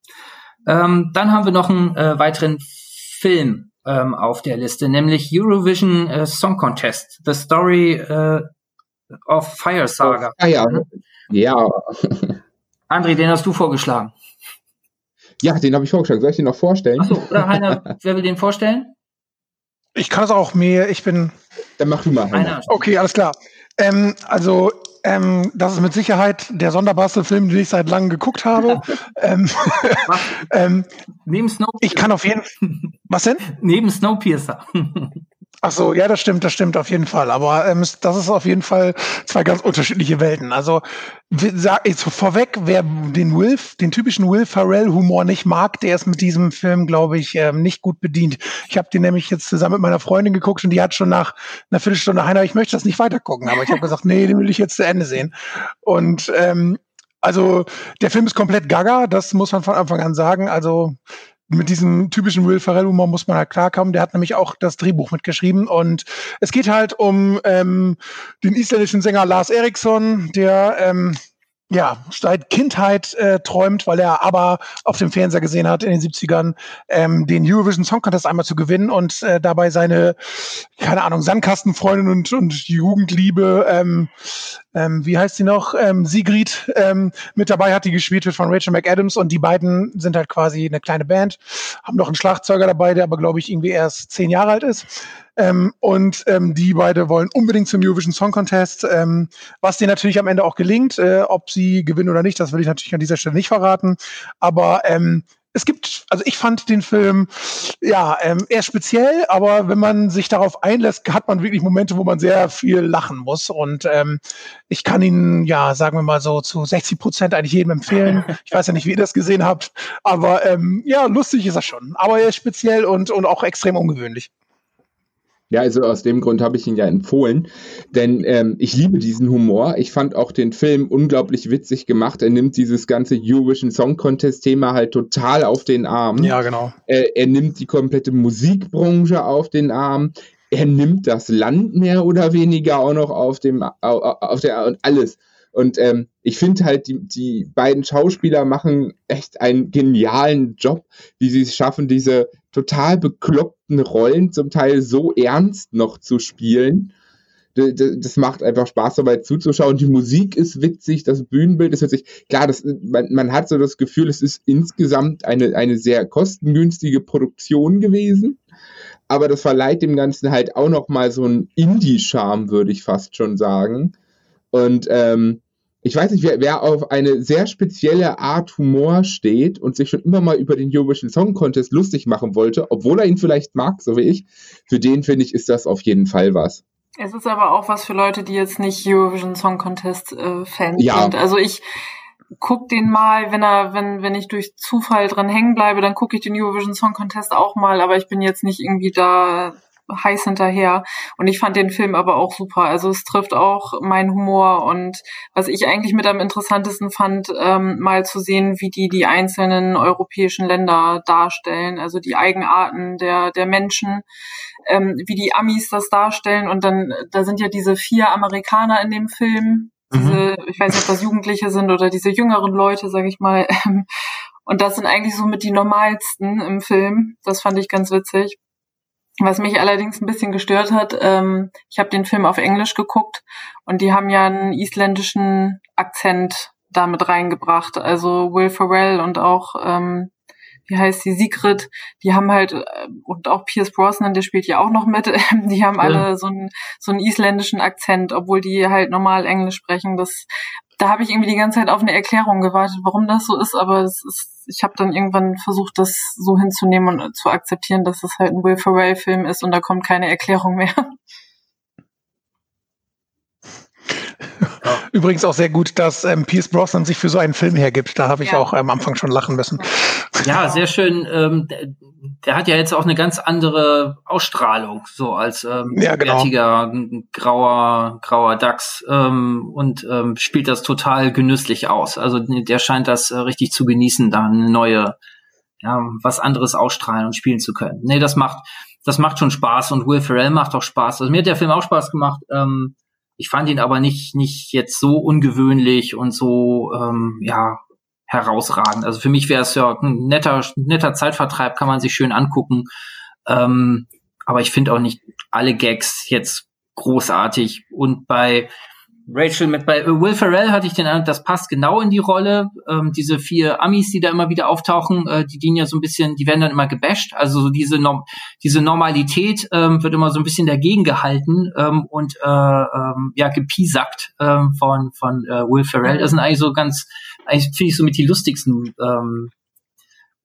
Ähm, dann haben wir noch einen äh, weiteren Film ähm, auf der Liste, nämlich Eurovision äh, Song Contest, The Story äh, of Fire Saga. Ah, ja. ja. André, den hast du vorgeschlagen. Ja, den habe ich vorgeschlagen. Soll ich den noch vorstellen? Achso, oder Heiner, wer will den vorstellen? Ich kann es auch mehr. Ich bin. Dann mach du mal. Heiner. Okay, alles klar. Ähm, also ähm, das ist mit Sicherheit der sonderbarste Film, den ich seit langem geguckt habe. ähm, ähm, Neben Snowpiercer. Ich kann auf jeden Fall. Was denn? Neben Snowpiercer. Ach so, ja, das stimmt, das stimmt auf jeden Fall. Aber ähm, das ist auf jeden Fall zwei ganz unterschiedliche Welten. Also sag ich vorweg, wer den Will, den typischen Will Ferrell Humor nicht mag, der ist mit diesem Film, glaube ich, ähm, nicht gut bedient. Ich habe den nämlich jetzt zusammen mit meiner Freundin geguckt und die hat schon nach einer Viertelstunde Heiner, ich möchte das nicht weitergucken, aber ich habe gesagt, nee, den will ich jetzt zu Ende sehen. Und ähm, also der Film ist komplett gaga, das muss man von Anfang an sagen. Also mit diesem typischen Will Ferrell-Humor muss man halt klarkommen. Der hat nämlich auch das Drehbuch mitgeschrieben. Und es geht halt um ähm, den isländischen Sänger Lars Eriksson, der ähm, ja, seit Kindheit äh, träumt, weil er aber auf dem Fernseher gesehen hat in den 70ern, ähm, den Eurovision Song Contest einmal zu gewinnen und äh, dabei seine, keine Ahnung, Sandkastenfreundin und, und Jugendliebe, ähm, ähm, wie heißt sie noch, ähm, Sigrid ähm, mit dabei hat, die gespielt wird von Rachel McAdams und die beiden sind halt quasi eine kleine Band, haben noch einen Schlagzeuger dabei, der aber, glaube ich, irgendwie erst zehn Jahre alt ist. Ähm, und ähm, die beide wollen unbedingt zum Eurovision Song Contest, ähm, was denen natürlich am Ende auch gelingt. Äh, ob sie gewinnen oder nicht, das will ich natürlich an dieser Stelle nicht verraten. Aber ähm, es gibt, also ich fand den Film ja ähm, eher speziell, aber wenn man sich darauf einlässt, hat man wirklich Momente, wo man sehr viel lachen muss. Und ähm, ich kann ihn, ja, sagen wir mal so zu 60 Prozent eigentlich jedem empfehlen. Ich weiß ja nicht, wie ihr das gesehen habt, aber ähm, ja, lustig ist er schon. Aber er ist speziell und, und auch extrem ungewöhnlich. Ja, also aus dem Grund habe ich ihn ja empfohlen, denn ähm, ich liebe diesen Humor. Ich fand auch den Film unglaublich witzig gemacht. Er nimmt dieses ganze Eurovision Song Contest Thema halt total auf den Arm. Ja, genau. Er, er nimmt die komplette Musikbranche auf den Arm. Er nimmt das Land mehr oder weniger auch noch auf dem auf der und alles. Und ähm, ich finde halt, die, die beiden Schauspieler machen echt einen genialen Job, wie sie es schaffen, diese total bekloppten Rollen zum Teil so ernst noch zu spielen. das macht einfach Spaß dabei zuzuschauen. Die Musik ist witzig, das Bühnenbild ist witzig. Klar, das, man, man hat so das Gefühl, es ist insgesamt eine, eine sehr kostengünstige Produktion gewesen. Aber das verleiht dem Ganzen halt auch nochmal so einen Indie-Charme, würde ich fast schon sagen. Und ähm, ich weiß nicht, wer, wer auf eine sehr spezielle Art Humor steht und sich schon immer mal über den Eurovision Song Contest lustig machen wollte, obwohl er ihn vielleicht mag, so wie ich, für den finde ich, ist das auf jeden Fall was. Es ist aber auch was für Leute, die jetzt nicht Eurovision Song Contest äh, Fans ja. sind. Also ich guck den mal, wenn er, wenn, wenn ich durch Zufall dran hängen bleibe, dann gucke ich den Eurovision Song Contest auch mal, aber ich bin jetzt nicht irgendwie da heiß hinterher. Und ich fand den Film aber auch super. Also es trifft auch meinen Humor und was ich eigentlich mit am interessantesten fand, ähm, mal zu sehen, wie die die einzelnen europäischen Länder darstellen, also die Eigenarten der, der Menschen, ähm, wie die Amis das darstellen. Und dann, da sind ja diese vier Amerikaner in dem Film, diese, mhm. ich weiß nicht, ob das Jugendliche sind oder diese jüngeren Leute, sag ich mal. Und das sind eigentlich so mit die normalsten im Film. Das fand ich ganz witzig. Was mich allerdings ein bisschen gestört hat, ähm, ich habe den Film auf Englisch geguckt und die haben ja einen isländischen Akzent damit reingebracht. Also Will Ferrell und auch, ähm, wie heißt die, Sigrid, die haben halt, äh, und auch Pierce Brosnan, der spielt ja auch noch mit, die haben alle ja. so, einen, so einen isländischen Akzent, obwohl die halt normal Englisch sprechen. Das da habe ich irgendwie die ganze Zeit auf eine Erklärung gewartet, warum das so ist, aber es ist, ich habe dann irgendwann versucht, das so hinzunehmen und zu akzeptieren, dass es halt ein Will Ferrell-Film ist und da kommt keine Erklärung mehr. Übrigens auch sehr gut, dass ähm, Pierce Brosnan sich für so einen Film hergibt. Da habe ich ja. auch am Anfang schon lachen müssen. Ja, sehr schön. Ähm, der, der, hat ja jetzt auch eine ganz andere Ausstrahlung, so als ähm, ja, genau. wertiger, grauer, grauer Dachs ähm, und ähm, spielt das total genüsslich aus. Also der scheint das äh, richtig zu genießen, da eine neue, ja, was anderes ausstrahlen und spielen zu können. Nee, das macht, das macht schon Spaß und Will Ferrell macht auch Spaß. Also mir hat der Film auch Spaß gemacht. Ähm, ich fand ihn aber nicht, nicht jetzt so ungewöhnlich und so, ähm, ja, herausragend. Also für mich wäre es ja ein netter, netter Zeitvertreib, kann man sich schön angucken. Ähm, aber ich finde auch nicht alle Gags jetzt großartig. Und bei Rachel mit bei Will Ferrell hatte ich den Eindruck, das passt genau in die Rolle. Ähm, diese vier Amis, die da immer wieder auftauchen, äh, die dienen ja so ein bisschen, die werden dann immer gebasht. Also so diese Norm diese Normalität ähm, wird immer so ein bisschen dagegen gehalten ähm, und äh, ähm, ja gepiesackt ähm, von von äh, Will Ferrell. Das sind eigentlich so ganz, eigentlich finde ich so mit die lustigsten ähm,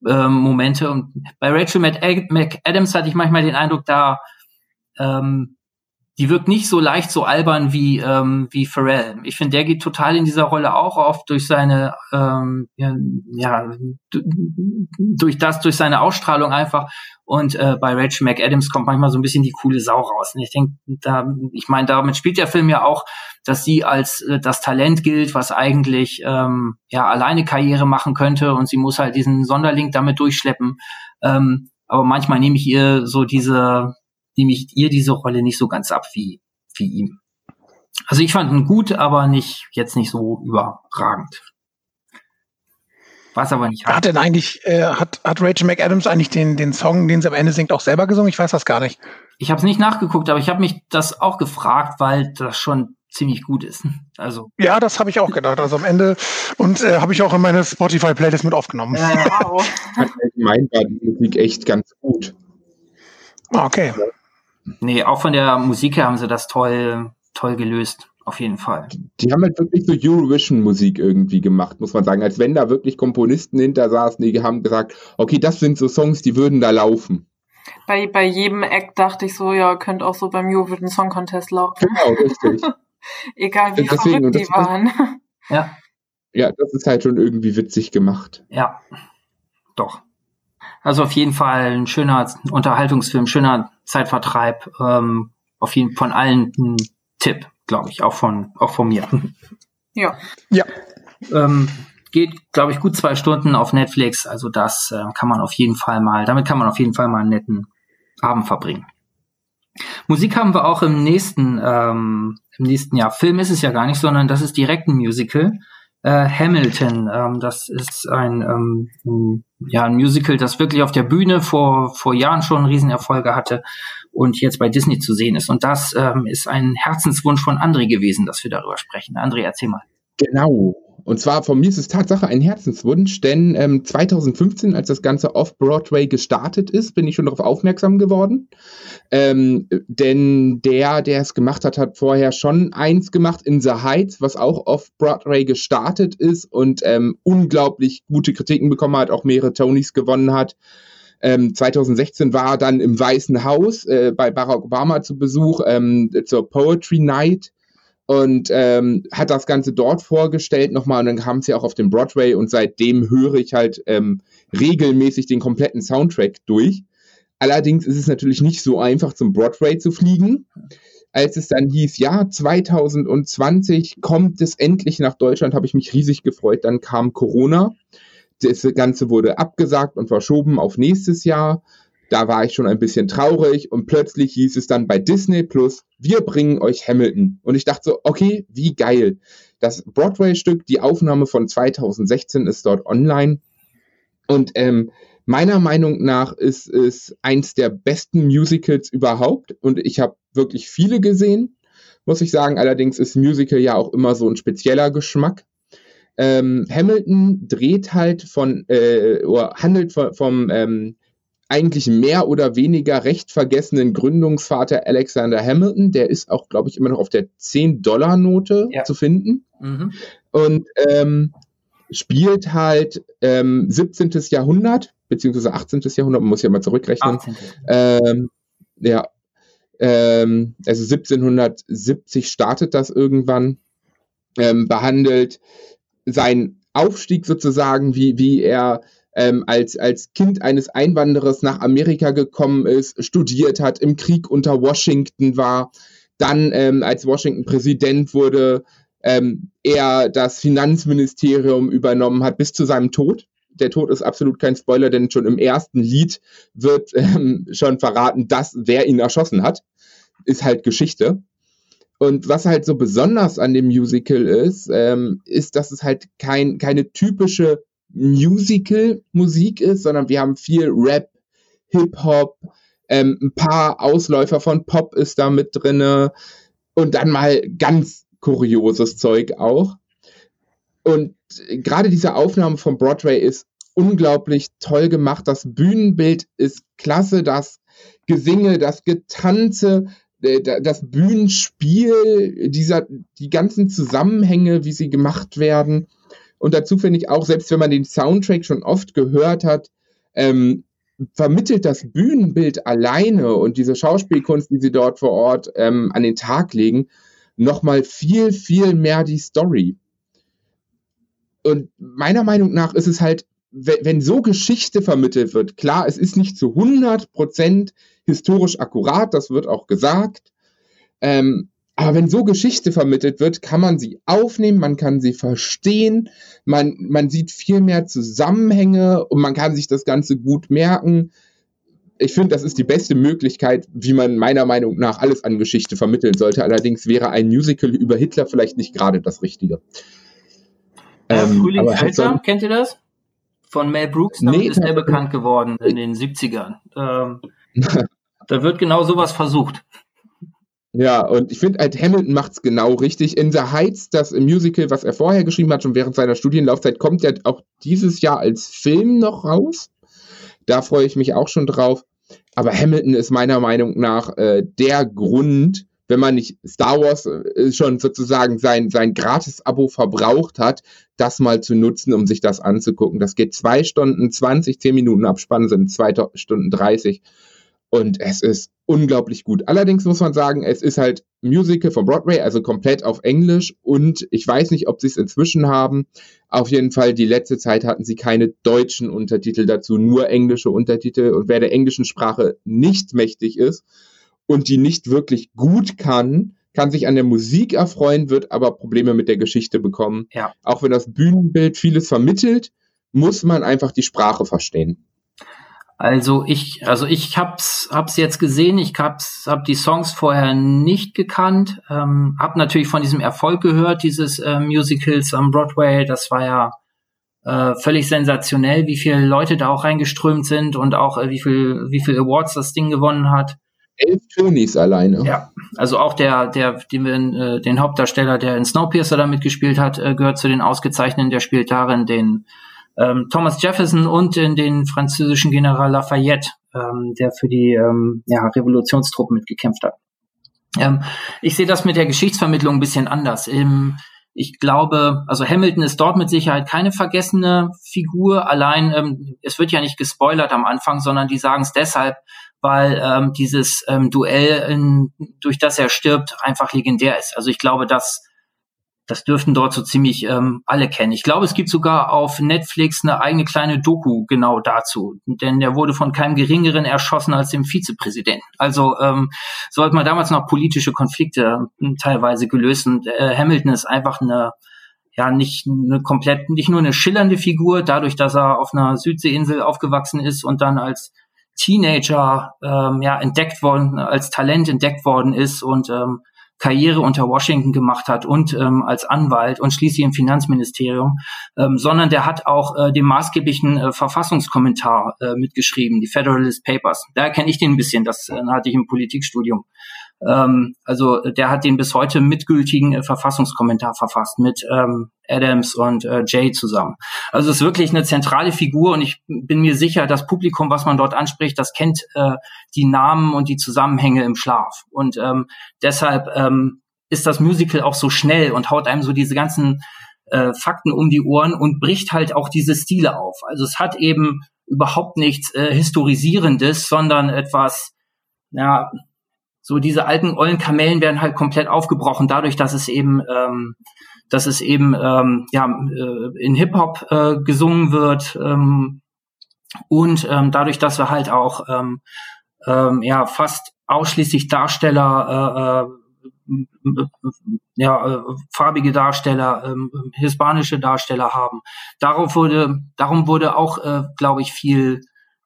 ähm, Momente. Und bei Rachel McAdams hatte ich manchmal den Eindruck, da ähm, die wirkt nicht so leicht so albern wie ähm, wie Pharrell. Ich finde, der geht total in dieser Rolle auch auf durch seine ähm, ja, ja durch das durch seine Ausstrahlung einfach und äh, bei Rachel McAdams kommt manchmal so ein bisschen die coole Sau raus. Und ich denke, da ich meine, damit spielt der Film ja auch, dass sie als äh, das Talent gilt, was eigentlich ähm, ja alleine Karriere machen könnte und sie muss halt diesen Sonderling damit durchschleppen. Ähm, aber manchmal nehme ich ihr so diese nehme ich ihr diese Rolle nicht so ganz ab wie, wie ihm. Also ich fand ihn gut, aber nicht, jetzt nicht so überragend. Was aber nicht hat. Hat denn eigentlich, äh, hat, hat Rachel McAdams eigentlich den, den Song, den sie am Ende singt, auch selber gesungen? Ich weiß das gar nicht. Ich habe es nicht nachgeguckt, aber ich habe mich das auch gefragt, weil das schon ziemlich gut ist. Also ja, das habe ich auch gedacht. Also am Ende und äh, habe ich auch in meine Spotify-Playlist mit aufgenommen. Äh, wow. Allgemein war die Musik echt ganz gut. Ah, okay. Nee, auch von der Musik her haben sie das toll, toll gelöst. Auf jeden Fall. Die haben halt wirklich so Eurovision-Musik irgendwie gemacht, muss man sagen. Als wenn da wirklich Komponisten hinter saßen, die haben gesagt, okay, das sind so Songs, die würden da laufen. Bei, bei jedem Act dachte ich so, ja, könnte auch so beim Eurovision Song Contest laufen. Genau, richtig. Egal wie Deswegen, verrückt die waren. Ja. Ja, das ist halt schon irgendwie witzig gemacht. Ja, doch. Also auf jeden Fall ein schöner Unterhaltungsfilm, schöner Zeitvertreib. Ähm, auf jeden von allen ein Tipp, glaube ich, auch von auch von mir. Ja. Ja. Ähm, geht, glaube ich, gut zwei Stunden auf Netflix. Also das äh, kann man auf jeden Fall mal, damit kann man auf jeden Fall mal einen netten Abend verbringen. Musik haben wir auch im nächsten, ähm, im nächsten Jahr. Film ist es ja gar nicht, sondern das ist direkt ein Musical äh, Hamilton. Ähm, das ist ein, ähm, ein, ja, ein Musical, das wirklich auf der Bühne vor, vor Jahren schon Riesenerfolge hatte und jetzt bei Disney zu sehen ist. Und das ähm, ist ein Herzenswunsch von André gewesen, dass wir darüber sprechen. André, erzähl mal. Genau. Und zwar von mir ist es Tatsache ein Herzenswunsch, denn ähm, 2015, als das Ganze off-Broadway gestartet ist, bin ich schon darauf aufmerksam geworden. Ähm, denn der, der es gemacht hat, hat vorher schon eins gemacht in The Heights, was auch off-Broadway gestartet ist und ähm, unglaublich gute Kritiken bekommen hat, auch mehrere Tonys gewonnen hat. Ähm, 2016 war er dann im Weißen Haus äh, bei Barack Obama zu Besuch ähm, zur Poetry Night und ähm, hat das Ganze dort vorgestellt nochmal und dann kam es ja auch auf den Broadway und seitdem höre ich halt ähm, regelmäßig den kompletten Soundtrack durch. Allerdings ist es natürlich nicht so einfach zum Broadway zu fliegen. Als es dann hieß, ja, 2020 kommt es endlich nach Deutschland, habe ich mich riesig gefreut. Dann kam Corona. Das Ganze wurde abgesagt und verschoben auf nächstes Jahr. Da war ich schon ein bisschen traurig und plötzlich hieß es dann bei Disney Plus, wir bringen euch Hamilton. Und ich dachte so, okay, wie geil. Das Broadway-Stück, die Aufnahme von 2016 ist dort online. Und ähm, meiner Meinung nach ist es eins der besten Musicals überhaupt. Und ich habe wirklich viele gesehen, muss ich sagen. Allerdings ist Musical ja auch immer so ein spezieller Geschmack. Ähm, Hamilton dreht halt von, äh, oder handelt von, vom ähm, eigentlich mehr oder weniger recht vergessenen Gründungsvater Alexander Hamilton. Der ist auch, glaube ich, immer noch auf der 10-Dollar-Note ja. zu finden. Mhm. Und ähm, spielt halt ähm, 17. Jahrhundert, beziehungsweise 18. Jahrhundert, man muss ja mal zurückrechnen. Ähm, ja, ähm, also 1770 startet das irgendwann, ähm, behandelt sein Aufstieg sozusagen, wie, wie er ähm, als, als Kind eines Einwanderers nach Amerika gekommen ist, studiert hat, im Krieg unter Washington war, dann ähm, als Washington Präsident wurde, ähm, er das Finanzministerium übernommen hat bis zu seinem Tod. Der Tod ist absolut kein Spoiler, denn schon im ersten Lied wird ähm, schon verraten, dass wer ihn erschossen hat. Ist halt Geschichte. Und was halt so besonders an dem Musical ist, ähm, ist, dass es halt kein, keine typische Musical-Musik ist, sondern wir haben viel Rap, Hip-Hop, ähm, ein paar Ausläufer von Pop ist da mit drinne und dann mal ganz kurioses Zeug auch. Und gerade diese Aufnahme von Broadway ist unglaublich toll gemacht. Das Bühnenbild ist klasse, das Gesinge, das Getanze, äh, das Bühnenspiel, dieser, die ganzen Zusammenhänge, wie sie gemacht werden. Und dazu finde ich auch, selbst wenn man den Soundtrack schon oft gehört hat, ähm, vermittelt das Bühnenbild alleine und diese Schauspielkunst, die sie dort vor Ort ähm, an den Tag legen, nochmal viel, viel mehr die Story. Und meiner Meinung nach ist es halt, wenn, so Geschichte vermittelt wird, klar, es ist nicht zu 100% historisch akkurat, das wird auch gesagt, ähm, aber wenn so Geschichte vermittelt wird, kann man sie aufnehmen, man kann sie verstehen, man, man sieht viel mehr Zusammenhänge und man kann sich das Ganze gut merken. Ich finde, das ist die beste Möglichkeit, wie man meiner Meinung nach alles an Geschichte vermitteln sollte. Allerdings wäre ein Musical über Hitler vielleicht nicht gerade das Richtige. Äh, ähm, Frühling so kennt ihr das? Von Mel Brooks, damit nee, ist er bekannt geworden in den 70ern. Ähm, da wird genau sowas versucht. Ja, und ich finde halt, Hamilton macht's genau richtig. In The Heights, das Musical, was er vorher geschrieben hat, schon während seiner Studienlaufzeit, kommt ja auch dieses Jahr als Film noch raus. Da freue ich mich auch schon drauf. Aber Hamilton ist meiner Meinung nach äh, der Grund, wenn man nicht Star Wars äh, schon sozusagen sein, sein Gratis-Abo verbraucht hat, das mal zu nutzen, um sich das anzugucken. Das geht zwei Stunden 20, zehn Minuten Abspann sind zwei Stunden 30. Und es ist unglaublich gut. Allerdings muss man sagen, es ist halt Musical von Broadway, also komplett auf Englisch. Und ich weiß nicht, ob sie es inzwischen haben. Auf jeden Fall, die letzte Zeit hatten sie keine deutschen Untertitel dazu, nur englische Untertitel. Und wer der englischen Sprache nicht mächtig ist und die nicht wirklich gut kann, kann sich an der Musik erfreuen, wird aber Probleme mit der Geschichte bekommen. Ja. Auch wenn das Bühnenbild vieles vermittelt, muss man einfach die Sprache verstehen. Also ich, also ich hab's, hab's jetzt gesehen. Ich hab's, hab die Songs vorher nicht gekannt. Ähm, hab natürlich von diesem Erfolg gehört, dieses äh, Musicals am Broadway. Das war ja äh, völlig sensationell, wie viele Leute da auch reingeströmt sind und auch äh, wie viel, wie viel Awards das Ding gewonnen hat. elf Tonys alleine. Ja, also auch der, der, den, äh, den Hauptdarsteller, der in Snowpiercer da mitgespielt hat, äh, gehört zu den Ausgezeichneten. Der spielt darin den ähm, Thomas Jefferson und in den französischen General Lafayette, ähm, der für die ähm, ja, Revolutionstruppen mitgekämpft hat. Ähm, ich sehe das mit der Geschichtsvermittlung ein bisschen anders. Im, ich glaube, also Hamilton ist dort mit Sicherheit keine vergessene Figur. Allein, ähm, es wird ja nicht gespoilert am Anfang, sondern die sagen es deshalb, weil ähm, dieses ähm, Duell, in, durch das er stirbt, einfach legendär ist. Also ich glaube, dass das dürften dort so ziemlich ähm, alle kennen. Ich glaube, es gibt sogar auf Netflix eine eigene kleine Doku genau dazu, denn der wurde von keinem geringeren erschossen als dem Vizepräsidenten. Also ähm, so hat man damals noch politische Konflikte äh, teilweise gelöst und äh, Hamilton ist einfach eine ja nicht eine komplett nicht nur eine schillernde Figur, dadurch, dass er auf einer Südseeinsel aufgewachsen ist und dann als Teenager ähm, ja entdeckt worden, als Talent entdeckt worden ist und ähm, Karriere unter Washington gemacht hat und ähm, als Anwalt und schließlich im Finanzministerium, ähm, sondern der hat auch äh, den maßgeblichen äh, Verfassungskommentar äh, mitgeschrieben, die Federalist Papers. Da kenne ich den ein bisschen, das äh, hatte ich im Politikstudium. Ähm, also der hat den bis heute mitgültigen äh, Verfassungskommentar verfasst mit ähm, Adams und äh, Jay zusammen. Also es ist wirklich eine zentrale Figur und ich bin mir sicher, das Publikum, was man dort anspricht, das kennt äh, die Namen und die Zusammenhänge im Schlaf. Und ähm, deshalb ähm, ist das Musical auch so schnell und haut einem so diese ganzen äh, Fakten um die Ohren und bricht halt auch diese Stile auf. Also es hat eben überhaupt nichts äh, Historisierendes, sondern etwas, ja, so diese alten ollen Kamellen werden halt komplett aufgebrochen, dadurch, dass es eben, ähm, dass es eben ähm, ja äh, in Hip Hop äh, gesungen wird ähm, und ähm, dadurch, dass wir halt auch ähm, ähm, ja fast ausschließlich Darsteller äh, äh, ja, äh, farbige Darsteller, ähm, hispanische Darsteller haben. Darauf wurde, darum wurde auch, äh, glaube ich, viel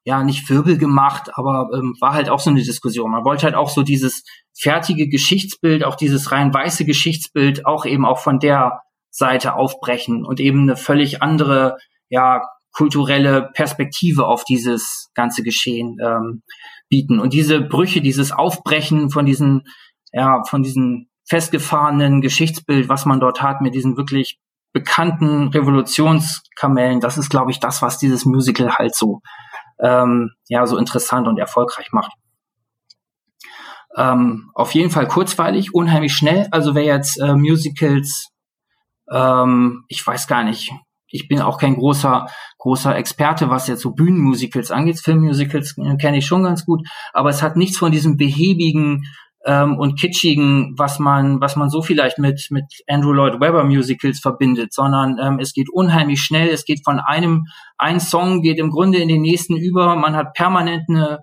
ja nicht Wirbel gemacht, aber ähm, war halt auch so eine Diskussion. Man wollte halt auch so dieses fertige Geschichtsbild, auch dieses rein weiße Geschichtsbild, auch eben auch von der Seite aufbrechen und eben eine völlig andere, ja, kulturelle Perspektive auf dieses ganze Geschehen ähm, bieten. Und diese Brüche, dieses Aufbrechen von diesen, ja, von diesen festgefahrenen Geschichtsbild, was man dort hat, mit diesen wirklich bekannten Revolutionskamellen, das ist, glaube ich, das, was dieses Musical halt so ähm, ja so interessant und erfolgreich macht. Ähm, auf jeden Fall kurzweilig, unheimlich schnell. Also wer jetzt äh, Musicals, ähm, ich weiß gar nicht, ich bin auch kein großer großer Experte, was jetzt so Bühnenmusicals angeht. Filmmusicals äh, kenne ich schon ganz gut, aber es hat nichts von diesem behäbigen ähm, und kitschigen, was man, was man so vielleicht mit, mit Andrew Lloyd Webber Musicals verbindet, sondern ähm, es geht unheimlich schnell. Es geht von einem, ein Song geht im Grunde in den nächsten über. Man hat permanent eine,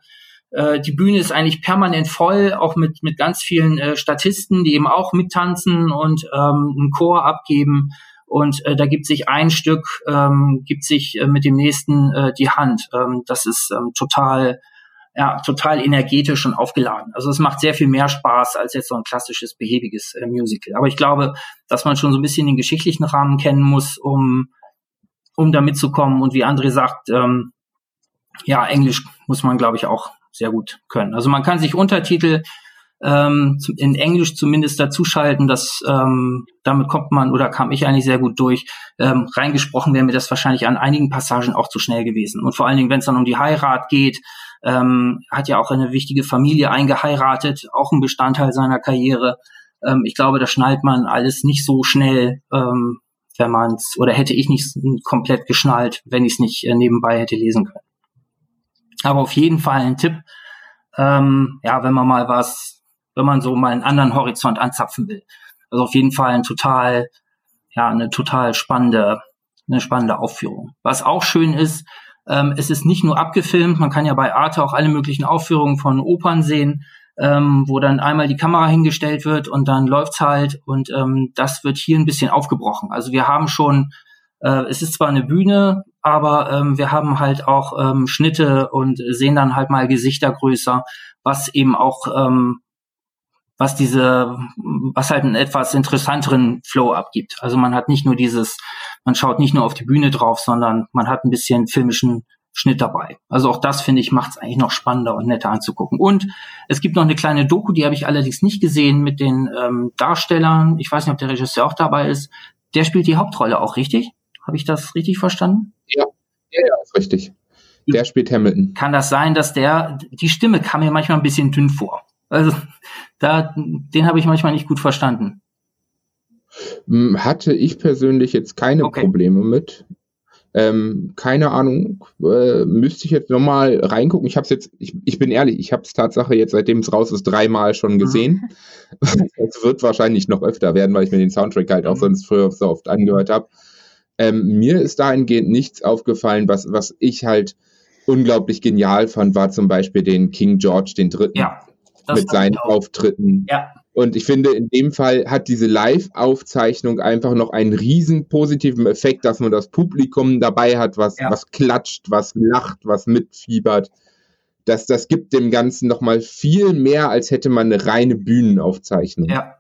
äh, die Bühne ist eigentlich permanent voll, auch mit, mit ganz vielen äh, Statisten, die eben auch mittanzen und ähm, einen Chor abgeben. Und äh, da gibt sich ein Stück, ähm, gibt sich äh, mit dem nächsten äh, die Hand. Ähm, das ist ähm, total ja, total energetisch und aufgeladen. Also es macht sehr viel mehr Spaß als jetzt so ein klassisches, behäbiges äh, Musical. Aber ich glaube, dass man schon so ein bisschen den geschichtlichen Rahmen kennen muss, um, um da mitzukommen. Und wie André sagt, ähm, ja, Englisch muss man, glaube ich, auch sehr gut können. Also man kann sich Untertitel ähm, in Englisch zumindest dazuschalten. Das, ähm, damit kommt man oder kam ich eigentlich sehr gut durch. Ähm, reingesprochen wäre mir das wahrscheinlich an einigen Passagen auch zu schnell gewesen. Und vor allen Dingen, wenn es dann um die Heirat geht, ähm, hat ja auch eine wichtige Familie eingeheiratet, auch ein Bestandteil seiner Karriere. Ähm, ich glaube, da schnallt man alles nicht so schnell, ähm, wenn man es, oder hätte ich nicht komplett geschnallt, wenn ich es nicht äh, nebenbei hätte lesen können. Aber auf jeden Fall ein Tipp, ähm, ja, wenn man mal was, wenn man so mal einen anderen Horizont anzapfen will. Also auf jeden Fall ein total, ja, eine total spannende, eine spannende Aufführung. Was auch schön ist, ähm, es ist nicht nur abgefilmt, man kann ja bei Arte auch alle möglichen Aufführungen von Opern sehen, ähm, wo dann einmal die Kamera hingestellt wird und dann läuft's halt und ähm, das wird hier ein bisschen aufgebrochen. Also wir haben schon, äh, es ist zwar eine Bühne, aber ähm, wir haben halt auch ähm, Schnitte und sehen dann halt mal Gesichter größer, was eben auch ähm, was diese, was halt einen etwas interessanteren Flow abgibt. Also man hat nicht nur dieses, man schaut nicht nur auf die Bühne drauf, sondern man hat ein bisschen filmischen, Schnitt dabei. Also auch das, finde ich, macht es eigentlich noch spannender und netter anzugucken. Und es gibt noch eine kleine Doku, die habe ich allerdings nicht gesehen mit den ähm, Darstellern. Ich weiß nicht, ob der Regisseur auch dabei ist. Der spielt die Hauptrolle auch, richtig? Habe ich das richtig verstanden? Ja, ja, ja, ist richtig. Der spielt Hamilton. Kann das sein, dass der, die Stimme kam mir manchmal ein bisschen dünn vor. Also da, den habe ich manchmal nicht gut verstanden. Hatte ich persönlich jetzt keine okay. Probleme mit. Ähm, keine Ahnung, äh, müsste ich jetzt nochmal reingucken. Ich habe es jetzt, ich, ich bin ehrlich, ich habe es Tatsache jetzt, seitdem es raus ist, dreimal schon mhm. gesehen. Es wird wahrscheinlich noch öfter werden, weil ich mir den Soundtrack halt auch mhm. sonst früher so oft angehört habe. Ähm, mir ist dahingehend nichts aufgefallen, was, was ich halt unglaublich genial fand, war zum Beispiel den King George den Dritten ja, mit seinen Auftritten. Ja. Und ich finde, in dem Fall hat diese Live-Aufzeichnung einfach noch einen riesen positiven Effekt, dass man das Publikum dabei hat, was, ja. was klatscht, was lacht, was mitfiebert. Das, das gibt dem Ganzen nochmal viel mehr, als hätte man eine reine Bühnenaufzeichnung. Ja.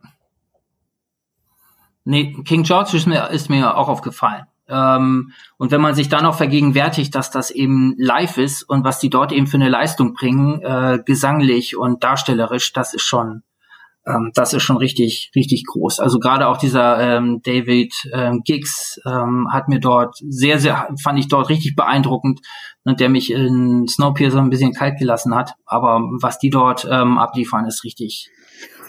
Nee, King George ist mir, ist mir auch aufgefallen. Ähm, und wenn man sich dann auch vergegenwärtigt, dass das eben live ist und was die dort eben für eine Leistung bringen, äh, gesanglich und darstellerisch, das ist schon, ähm, das ist schon richtig, richtig groß. Also gerade auch dieser ähm, David ähm, Giggs ähm, hat mir dort sehr, sehr, fand ich dort richtig beeindruckend, und der mich in Snowpiercer ein bisschen kalt gelassen hat. Aber was die dort ähm, abliefern, ist richtig,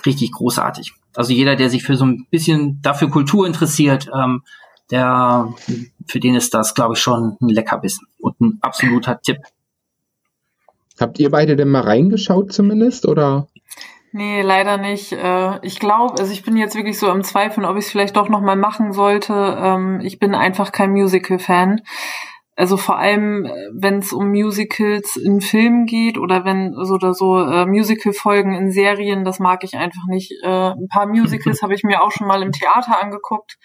richtig großartig. Also jeder, der sich für so ein bisschen dafür Kultur interessiert, ähm, der, für den ist das, glaube ich, schon ein Leckerbissen und ein absoluter Tipp. Habt ihr beide denn mal reingeschaut zumindest, oder? Nee, leider nicht. Äh, ich glaube, also ich bin jetzt wirklich so im Zweifeln, ob ich es vielleicht doch nochmal machen sollte. Ähm, ich bin einfach kein Musical-Fan. Also vor allem, äh, wenn es um Musicals in Filmen geht oder wenn so oder so äh, Musical-Folgen in Serien, das mag ich einfach nicht. Äh, ein paar Musicals habe ich mir auch schon mal im Theater angeguckt.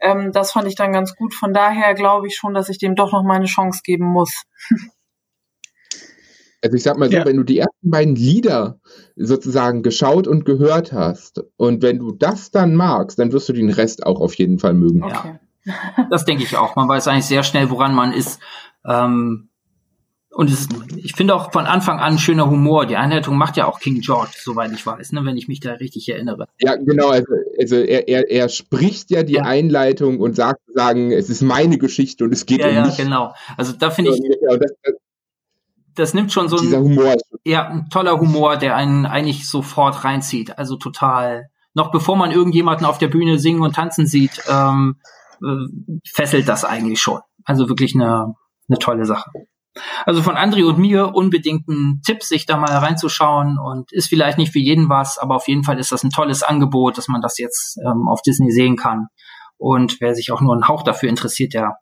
Ähm, das fand ich dann ganz gut. Von daher glaube ich schon, dass ich dem doch noch mal eine Chance geben muss. Also ich sag mal so, ja. wenn du die ersten beiden Lieder sozusagen geschaut und gehört hast und wenn du das dann magst, dann wirst du den Rest auch auf jeden Fall mögen. Okay. Ja. Das denke ich auch. Man weiß eigentlich sehr schnell, woran man ist. Ähm, und es ist, ich finde auch von Anfang an schöner Humor. Die Einleitung macht ja auch King George, soweit ich weiß, ne, wenn ich mich da richtig erinnere. Ja, genau. Also, also er, er, er spricht ja die ja. Einleitung und sagt, sagen, es ist meine Geschichte und es geht ja, um ja, mich. Ja, genau. Also da finde ich, ja, das, das, das, nimmt schon so ein, Humor. ja, ein toller Humor, der einen eigentlich sofort reinzieht. Also total. Noch bevor man irgendjemanden auf der Bühne singen und tanzen sieht, ähm, äh, fesselt das eigentlich schon. Also wirklich eine, eine tolle Sache. Also von André und mir unbedingt ein Tipp, sich da mal reinzuschauen und ist vielleicht nicht für jeden was, aber auf jeden Fall ist das ein tolles Angebot, dass man das jetzt ähm, auf Disney sehen kann. Und wer sich auch nur einen Hauch dafür interessiert, der